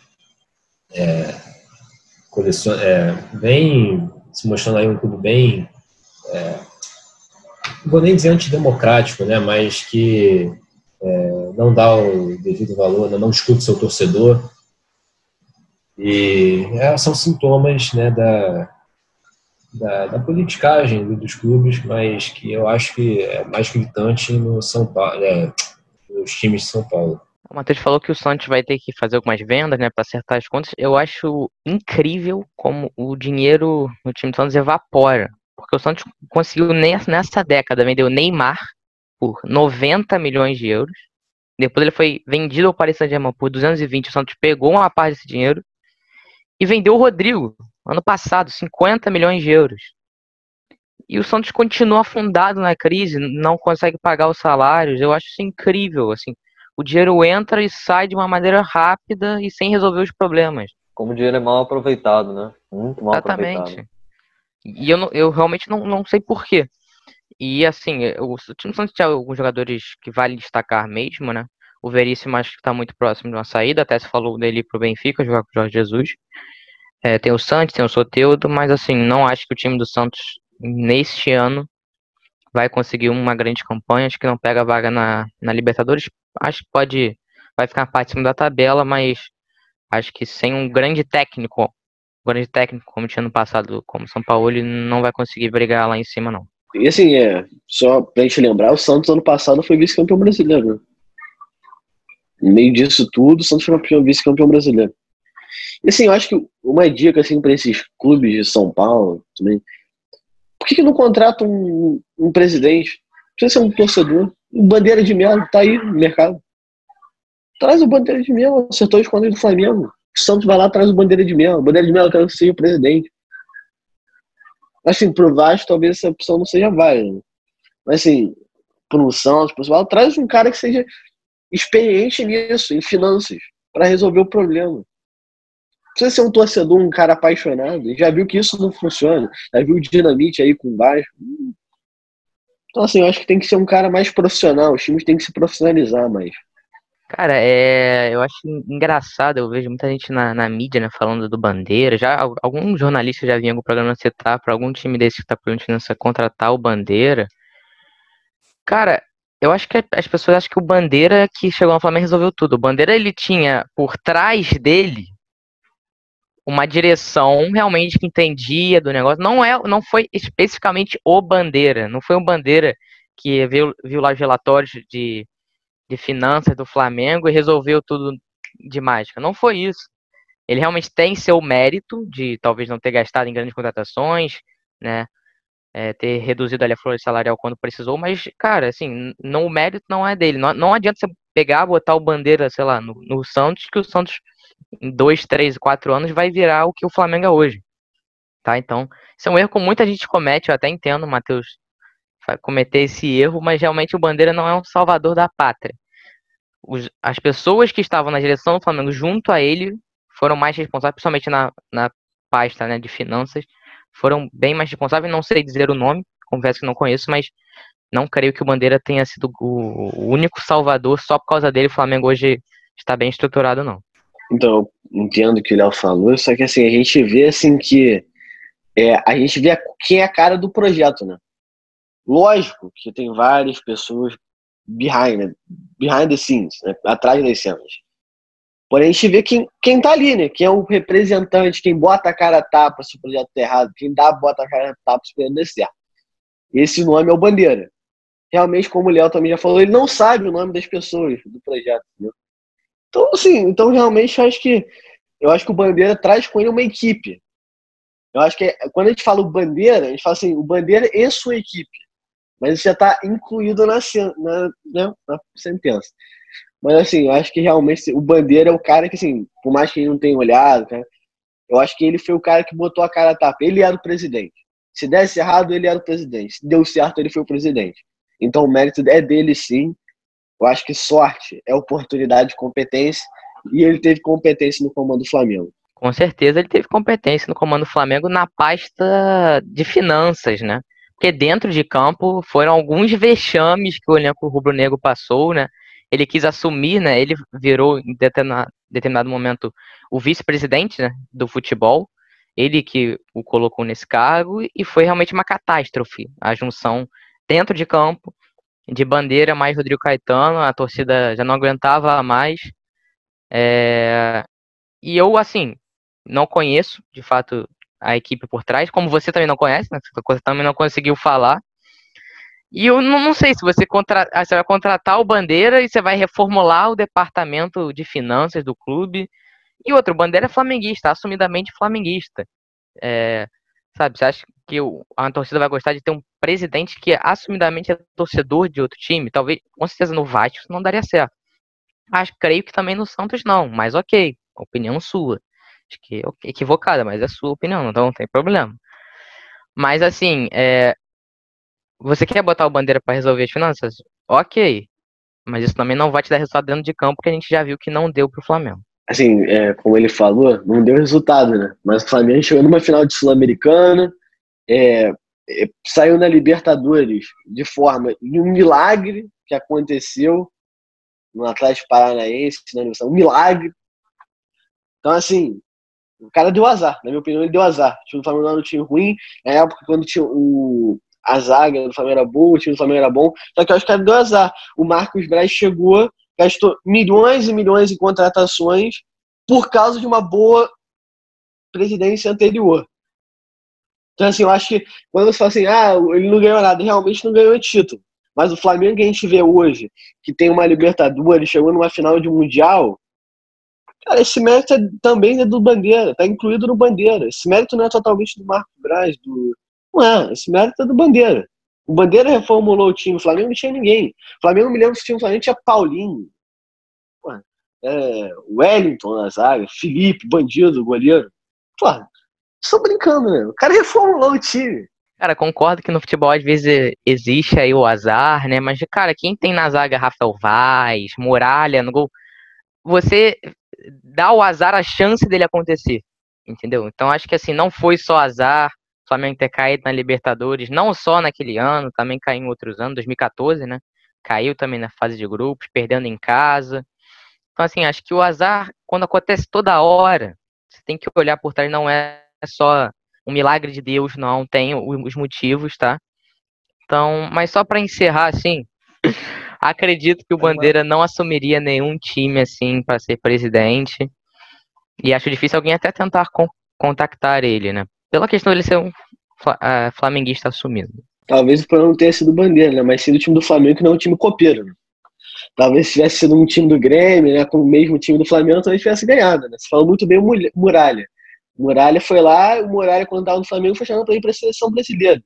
é, coleciona, é, vem se mostrando aí um clube bem, é, não vou nem dizer antidemocrático, né, mas que é, não dá o devido valor, não escuta o seu torcedor. E é, são sintomas né, da, da, da, politicagem dos clubes, mas que eu acho que é mais gritante no São Paulo, é, nos times de São Paulo. O Matheus falou que o Santos vai ter que fazer algumas vendas, né, para acertar as contas. Eu acho incrível como o dinheiro no time do Santos evapora, porque o Santos conseguiu nessa década vender o Neymar, por 90 milhões de euros. Depois ele foi vendido ao Paris Saint-Germain por 220. O Santos pegou uma parte desse dinheiro e vendeu o Rodrigo ano passado, 50 milhões de euros. E o Santos continua afundado na crise, não consegue pagar os salários. Eu acho isso incrível, assim. O dinheiro entra e sai de uma maneira rápida e sem resolver os problemas. Como o dinheiro é mal aproveitado, né? Muito mal Exatamente. aproveitado. E eu, eu realmente não, não sei porquê. E assim, o, o time Santos tinha alguns jogadores que vale destacar mesmo, né? O Veríssimo acho que está muito próximo de uma saída, até se falou dele para o Benfica jogar com o Jorge Jesus. É, tem o Santos, tem o Soteudo, mas assim, não acho que o time do Santos neste ano vai conseguir uma grande campanha. Acho que não pega vaga na, na Libertadores. Acho que pode. Vai ficar parte da tabela, mas acho que sem um grande técnico, um grande técnico como tinha no passado, como São Paulo, ele não vai conseguir brigar lá em cima, não. E assim, é, só pra gente lembrar, o Santos ano passado foi vice-campeão brasileiro. Né? No meio disso tudo, o Santos foi vice-campeão brasileiro. E assim, eu acho que uma dica assim, para esses clubes de São Paulo também, que, que não contrata um, um presidente? Precisa ser um torcedor. Um bandeira de mel, tá aí no mercado. Traz o bandeira de mel, acertou os contas do Flamengo. O Santos vai lá traz o bandeira de mel. bandeira de mel eu quero que seja o presidente. Assim, pro Vasco talvez essa opção não seja válida. Mas assim, pro Santos, pro São traz um cara que seja experiente nisso, em finanças, para resolver o problema. Precisa ser um torcedor, um cara apaixonado. Já viu que isso não funciona. Já viu o dinamite aí com baixo. Então, assim, eu acho que tem que ser um cara mais profissional. Os times têm que se profissionalizar mais. Cara, é, eu acho engraçado, eu vejo muita gente na, na mídia, né, falando do Bandeira. Já algum jornalista já vinha no programa citar para algum time desse que tá permitindo contratar o Bandeira. Cara, eu acho que as pessoas acham que o Bandeira que chegou no Flamengo resolveu tudo. O Bandeira ele tinha por trás dele uma direção realmente que entendia do negócio. Não é, não foi especificamente o Bandeira, não foi o Bandeira que viu, viu lá os relatórios de, de finanças do Flamengo e resolveu tudo de mágica. Não foi isso. Ele realmente tem seu mérito de talvez não ter gastado em grandes contratações, né? é, ter reduzido ali a folha salarial quando precisou, mas, cara, assim, não, o mérito não é dele. Não, não adianta você pegar, botar o bandeira, sei lá, no, no Santos, que o Santos em dois, três, quatro anos vai virar o que o Flamengo é hoje. Tá? Então, isso é um erro que muita gente comete, eu até entendo, Matheus, cometer esse erro, mas realmente o Bandeira não é um salvador da pátria. Os, as pessoas que estavam na direção do Flamengo junto a ele foram mais responsáveis, principalmente na, na pasta né, de finanças, foram bem mais responsáveis. Não sei dizer o nome, confesso que não conheço, mas não creio que o Bandeira tenha sido o único salvador só por causa dele. O Flamengo hoje está bem estruturado, não. Então, entendo o que o Léo falou, só que assim, a gente vê assim que é, a gente vê quem é a cara do projeto, né? Lógico que tem várias pessoas behind, né? behind the scenes, né? atrás das cenas. Porém, a gente vê quem, quem tá ali, né? Quem é o representante, quem bota a cara a tapa se o projeto tá errado, quem dá, bota a cara a tapa se o projeto der certo. Esse nome é o Bandeira. Realmente, como o Léo também já falou, ele não sabe o nome das pessoas do projeto, entendeu? Então, assim, então realmente eu acho que eu acho que o Bandeira traz com ele uma equipe. Eu acho que é, quando a gente fala o Bandeira, a gente fala assim, o Bandeira e sua equipe. Mas isso já está incluído na, na, né, na sentença. Mas assim, eu acho que realmente o Bandeira é o cara que, assim, por mais que ele não tenha olhado, cara, eu acho que ele foi o cara que botou a cara a tapa. Ele era o presidente. Se desse errado, ele era o presidente. Se deu certo, ele foi o presidente. Então o mérito é dele sim. Eu acho que sorte é oportunidade, competência. E ele teve competência no comando do Flamengo. Com certeza ele teve competência no comando do Flamengo na pasta de finanças, né? Porque dentro de campo foram alguns vexames que o elenco rubro-negro passou, né? ele quis assumir, né? Ele virou em determinado momento o vice-presidente né, do futebol. Ele que o colocou nesse cargo e foi realmente uma catástrofe a junção dentro de campo de bandeira mais Rodrigo Caetano. A torcida já não aguentava mais. É... E eu, assim, não conheço de fato a equipe por trás, como você também não conhece, né? Você também não conseguiu falar. E eu não, não sei se você, contra, ah, você vai contratar o Bandeira e você vai reformular o departamento de finanças do clube. E outro, o Bandeira é flamenguista, assumidamente flamenguista. É, sabe, você acha que a torcida vai gostar de ter um presidente que assumidamente é torcedor de outro time. Talvez, com certeza, no Vasco não daria certo. Acho, creio que também no Santos não, mas ok, opinião sua. Acho que é equivocada, mas é sua opinião, então não tem problema. Mas assim, é, você quer botar o Bandeira para resolver as finanças? Ok. Mas isso também não vai te dar resultado dentro de campo, que a gente já viu que não deu pro Flamengo. Assim, é, como ele falou, não deu resultado, né? Mas o Flamengo chegou numa final de Sul-Americana, é, saiu na Libertadores de forma de um milagre que aconteceu no Atlético Paranaense, na um milagre. Então, assim, o cara deu azar, na minha opinião, ele deu azar. O time do Flamengo não tinha ruim, na época quando tinha o, a zaga do Flamengo era boa, o time do Flamengo era bom, só que eu acho que ele deu azar. O Marcos Braz chegou, gastou milhões e milhões em contratações por causa de uma boa presidência anterior. Então, assim, eu acho que quando você fala assim, ah, ele não ganhou nada, realmente não ganhou título. Mas o Flamengo que a gente vê hoje, que tem uma Libertadores, chegou numa final de Mundial, cara, esse mérito é, também é do Bandeira, tá incluído no Bandeira. Esse mérito não é totalmente do Marco Braz, do... não é, esse mérito é do Bandeira. O Bandeira reformulou o time, o Flamengo não tinha ninguém. O Flamengo, me lembro que o Flamengo tinha Paulinho, é, Wellington na zaga, Felipe, bandido, goleiro. Pô, Estou brincando, né? O cara reformulou o time. Cara, concordo que no futebol às vezes existe aí o azar, né? Mas, cara, quem tem na zaga Rafael Vaz, Muralha no gol, você dá o azar a chance dele acontecer, entendeu? Então acho que assim, não foi só azar, o Flamengo ter caído na Libertadores, não só naquele ano, também caiu em outros anos, 2014, né? Caiu também na fase de grupos, perdendo em casa. Então, assim, acho que o azar, quando acontece toda hora, você tem que olhar por trás, não é é só um milagre de Deus, não, tem os motivos, tá? Então, mas só para encerrar, assim, acredito que o Bandeira não assumiria nenhum time, assim, para ser presidente. E acho difícil alguém até tentar con contactar ele, né? Pela questão dele ser um uh, flamenguista assumido. Talvez o problema não tenha sido Bandeira, né? Mas sim do time do Flamengo, que não é um time copeiro. Né? Talvez se tivesse sido um time do Grêmio, né? Com o mesmo time do Flamengo, talvez tivesse ganhado, né? Você falou muito bem o Muralha. Muralha foi lá, o Muralha, quando estava no Flamengo, foi chamado para ir para a seleção brasileira.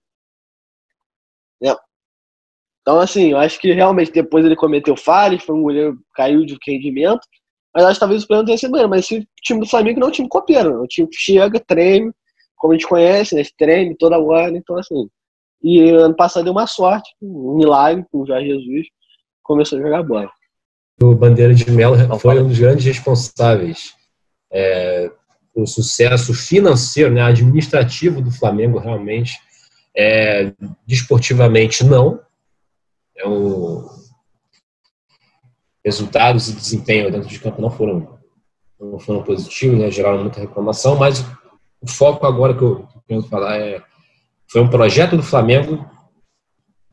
É. Então, assim, eu acho que realmente depois ele cometeu falhas, foi um goleiro caiu de rendimento, mas acho que talvez o plano tenha sido mas esse time do Flamengo não é um time copeiro, é um time que chega, treme, como a gente conhece, né? Treme toda hora, então assim. E ano passado deu uma sorte, um milagre com o Jorge Jesus, começou a jogar bola. O Bandeira de Melo foi um dos grandes responsáveis é, o sucesso financeiro, né, administrativo do Flamengo realmente, é, desportivamente não. É um, resultados e desempenho dentro de campo não foram, não foram positivos, né, geraram muita reclamação, mas o foco agora que eu quero falar é foi um projeto do Flamengo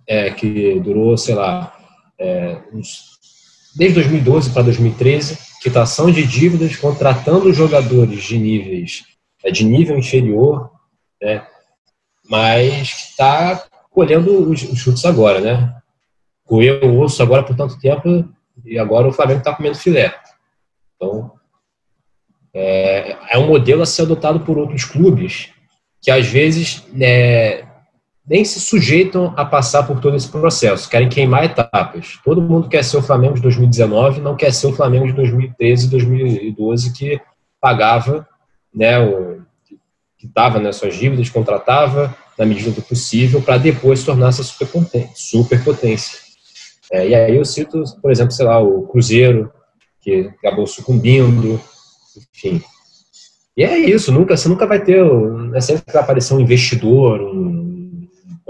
é, que durou, sei lá, é, uns, desde 2012 para 2013, quitação de dívidas, contratando jogadores de níveis é, de nível inferior, né? mas está colhendo os, os chutes agora, né? Coeu o osso agora por tanto tempo e agora o Flamengo está comendo filé. Então, é, é, um modelo a ser adotado por outros clubes que às vezes né, nem se sujeitam a passar por todo esse processo, querem queimar etapas. Todo mundo quer ser o Flamengo de 2019, não quer ser o Flamengo de 2013 e 2012 que pagava, né, o, que estava nas suas dívidas, contratava na medida do possível para depois tornar-se superpotência. É, e aí eu cito, por exemplo, sei lá, o Cruzeiro, que acabou sucumbindo, enfim. E é isso, nunca, você nunca vai ter, é sempre que vai aparecer um investidor, um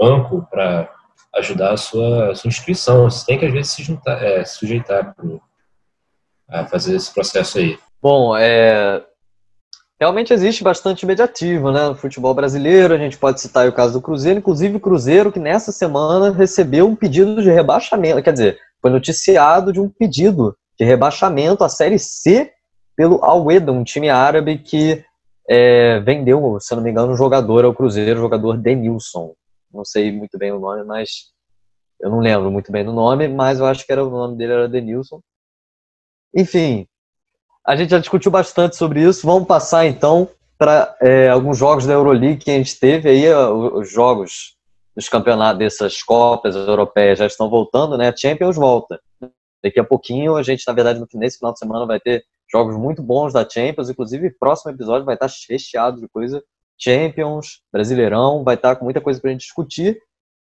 banco para ajudar a sua, a sua instituição. Você tem que, às vezes, se, juntar, é, sujeitar a fazer esse processo aí. Bom, é, realmente existe bastante mediativo né, no futebol brasileiro. A gente pode citar o caso do Cruzeiro, inclusive o Cruzeiro que nessa semana recebeu um pedido de rebaixamento, quer dizer, foi noticiado de um pedido de rebaixamento à Série C pelo Al um time árabe que é, vendeu, se não me engano, um jogador ao Cruzeiro, o jogador Denilson não sei muito bem o nome, mas eu não lembro muito bem do nome, mas eu acho que era o nome dele era Denilson. Enfim, a gente já discutiu bastante sobre isso. Vamos passar então para é, alguns jogos da Euroleague que a gente teve aí, os jogos dos campeonatos dessas Copas europeias já estão voltando, né? A Champions volta. Daqui a pouquinho, a gente, na verdade, nesse final de semana vai ter jogos muito bons da Champions, inclusive o próximo episódio vai estar recheado de coisa. Champions, Brasileirão, vai estar com muita coisa para a gente discutir.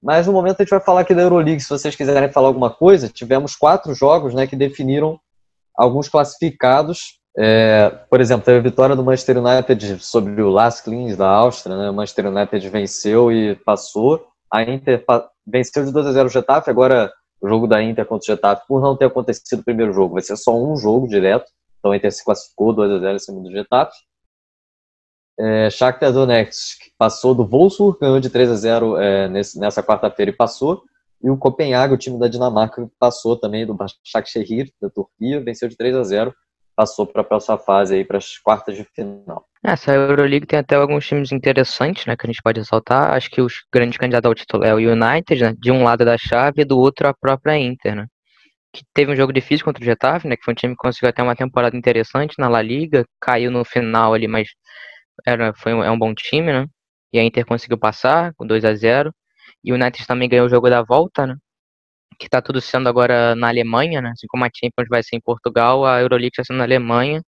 Mas no momento a gente vai falar aqui da Euroleague. Se vocês quiserem falar alguma coisa, tivemos quatro jogos né, que definiram alguns classificados. É, por exemplo, teve a vitória do Manchester United sobre o Las Klins da Áustria. Né? O Manchester United venceu e passou. A Inter venceu de 2 a 0 o Getafe. Agora o jogo da Inter contra o Getafe, por não ter acontecido o primeiro jogo, vai ser só um jogo direto. Então a Inter se classificou 2 a 0 em cima do Getafe. É, Shakhtar Donetsk passou do Wolfsburg, ganhou de 3 a 0 é, nesse, nessa quarta-feira e passou. E o Copenhague, o time da Dinamarca, passou também do Başakşehir, da Turquia, venceu de 3 a 0 passou para a próxima fase aí para as quartas de final. Essa Euroleague tem até alguns times interessantes, né, que a gente pode ressaltar. Acho que os grandes candidatos ao título é o United, né, de um lado da chave e do outro a própria Inter, né que teve um jogo difícil contra o Getafe, né, que foi um time que conseguiu até uma temporada interessante na La Liga, caiu no final ali, mas era, foi um, é um bom time, né? E a Inter conseguiu passar com 2 a 0 E o United também ganhou o jogo da volta, né? Que tá tudo sendo agora na Alemanha, né? Assim como a Champions vai ser em Portugal, a Euroleague está sendo na Alemanha.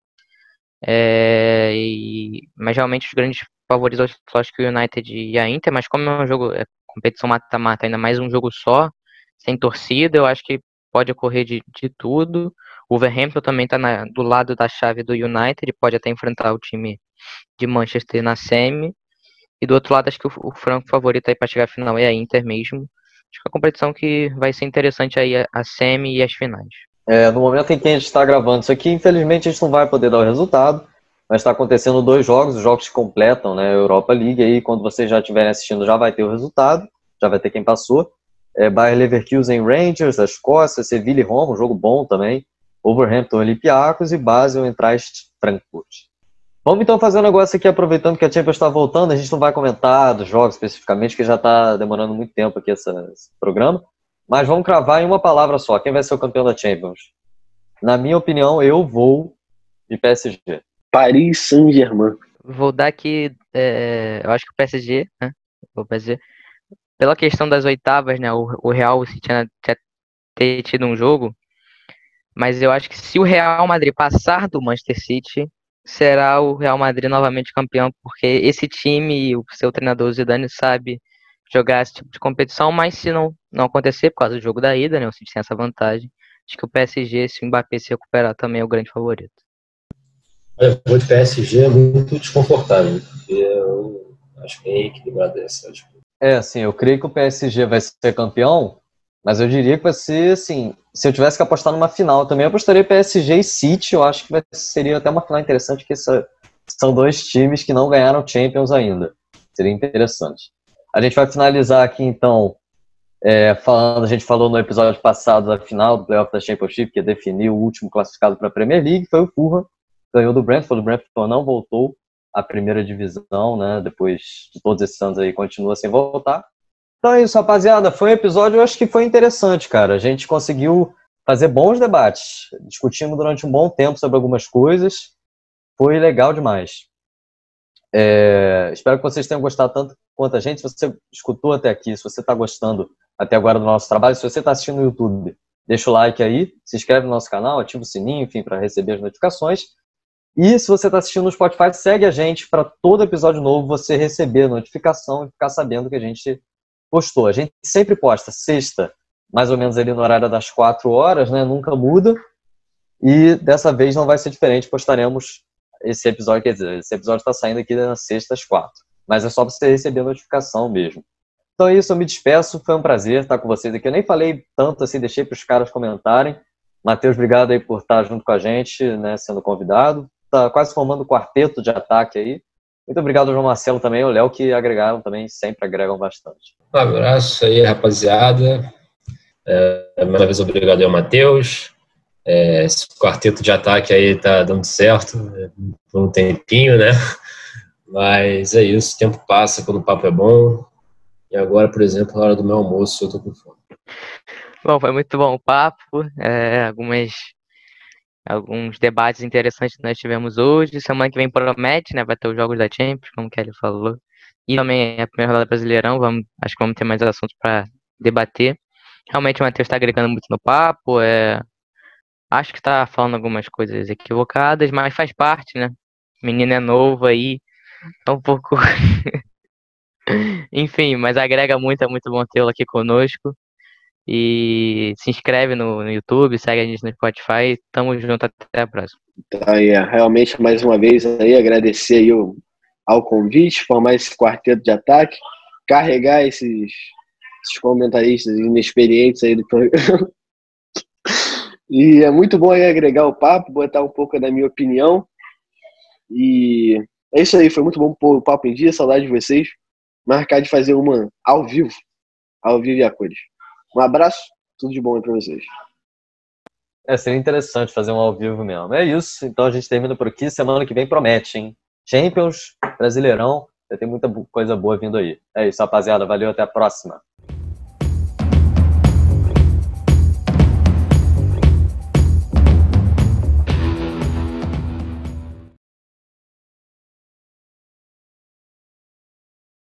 É, e, mas realmente os grandes favoritos acho que o United e a Inter, mas como é um jogo, é competição mata-mata, ainda mais um jogo só, sem torcida, eu acho que pode ocorrer de, de tudo. O Wolverhampton também está do lado da chave do United, pode até enfrentar o time de Manchester na semi. E do outro lado, acho que o, o franco favorito aí para chegar à final é a Inter mesmo. Acho que é a competição que vai ser interessante aí a, a semi e as finais. É, no momento em que a gente está gravando isso aqui, infelizmente a gente não vai poder dar o resultado, mas está acontecendo dois jogos, os jogos que completam né, a Europa League, aí quando vocês já estiverem assistindo já vai ter o resultado, já vai ter quem passou é, Leverkusen Rangers, da Escócia, Sevilla e Roma, um jogo bom também, Overhampton Olympiacos e Basel Eintracht Frankfurt. Vamos então fazer um negócio aqui, aproveitando que a Champions está voltando, a gente não vai comentar dos jogos especificamente, que já está demorando muito tempo aqui essa, esse programa, mas vamos cravar em uma palavra só, quem vai ser o campeão da Champions? Na minha opinião, eu vou de PSG. Paris Saint-Germain. Vou dar aqui, é, eu acho que o PSG, né? O PSG pela questão das oitavas, né? O, o Real se tinha, tinha ter tido um jogo, mas eu acho que se o Real Madrid passar do Manchester City, será o Real Madrid novamente campeão, porque esse time e o seu treinador Zidane sabe jogar esse tipo de competição, mas se não, não acontecer por causa do jogo da ida, né, o City tem essa vantagem, acho que o PSG, se o Mbappé se recuperar, também é o grande favorito. Eu vou de PSG é muito desconfortável, porque eu acho bem equilibrado essa disputa. É, assim, eu creio que o PSG vai ser campeão, mas eu diria que vai ser, assim, se eu tivesse que apostar numa final também, eu apostaria PSG e City, eu acho que seria até uma final interessante, porque são dois times que não ganharam Champions ainda. Seria interessante. A gente vai finalizar aqui, então, é, falando, a gente falou no episódio passado da final do Playoff da Championship, que definiu o último classificado para a Premier League, foi o Fulham, ganhou do Brentford, o Brentford não voltou a primeira divisão, né? Depois de todos esses anos aí, continua sem voltar. Então é isso, rapaziada. Foi um episódio, eu acho que foi interessante, cara. A gente conseguiu fazer bons debates. Discutimos durante um bom tempo sobre algumas coisas. Foi legal demais. É, espero que vocês tenham gostado tanto quanto a gente. Se você escutou até aqui, se você está gostando até agora do nosso trabalho, se você está assistindo no YouTube, deixa o like aí, se inscreve no nosso canal, ativa o sininho, enfim, para receber as notificações. E se você está assistindo no Spotify, segue a gente para todo episódio novo você receber a notificação e ficar sabendo que a gente postou. A gente sempre posta sexta, mais ou menos ali no horário das quatro horas, né? Nunca muda. E dessa vez não vai ser diferente, postaremos esse episódio, quer dizer, esse episódio está saindo aqui na sexta às quatro. Mas é só você receber a notificação mesmo. Então é isso, eu me despeço, foi um prazer estar com vocês aqui. Eu nem falei tanto assim, deixei para os caras comentarem. Matheus, obrigado aí por estar junto com a gente, né, sendo convidado tá quase formando um quarteto de ataque aí. Muito obrigado, João Marcelo, também, o Léo, que agregaram também, sempre agregam bastante. Um abraço aí, rapaziada. É, mais uma vez, obrigado ao Matheus. É, esse quarteto de ataque aí tá dando certo por um tempinho, né? Mas é isso, o tempo passa quando o papo é bom. E agora, por exemplo, na hora do meu almoço, eu tô com fome. Bom, foi muito bom o papo. É, algumas alguns debates interessantes que nós tivemos hoje. Semana que vem promete, né? Vai ter os jogos da Champions, como o Kelly falou. E também é a primeira rodada brasileirão. Vamos, acho que vamos ter mais assuntos para debater. Realmente o Matheus está agregando muito no papo. É, acho que está falando algumas coisas equivocadas, mas faz parte, né? Menino é novo aí. É um pouco. Enfim, mas agrega muito, é muito bom tê-lo aqui conosco. E se inscreve no, no, YouTube, segue a gente no Spotify. Tamo junto, até a próxima. Então, é, realmente, mais uma vez, aí, agradecer aí o, ao convite, formar esse quarteto de ataque, carregar esses, esses comentaristas inexperientes aí do programa. E é muito bom aí agregar o papo, botar um pouco da minha opinião. E é isso aí, foi muito bom pôr o papo em dia, saudade de vocês. Marcar de fazer uma ao vivo, ao vivo e a cores. Um abraço, tudo de bom aí pra vocês. É, seria interessante fazer um ao vivo mesmo. É isso, então a gente termina por aqui. Semana que vem promete, hein? Champions, Brasileirão, vai ter muita coisa boa vindo aí. É isso, rapaziada. Valeu, até a próxima.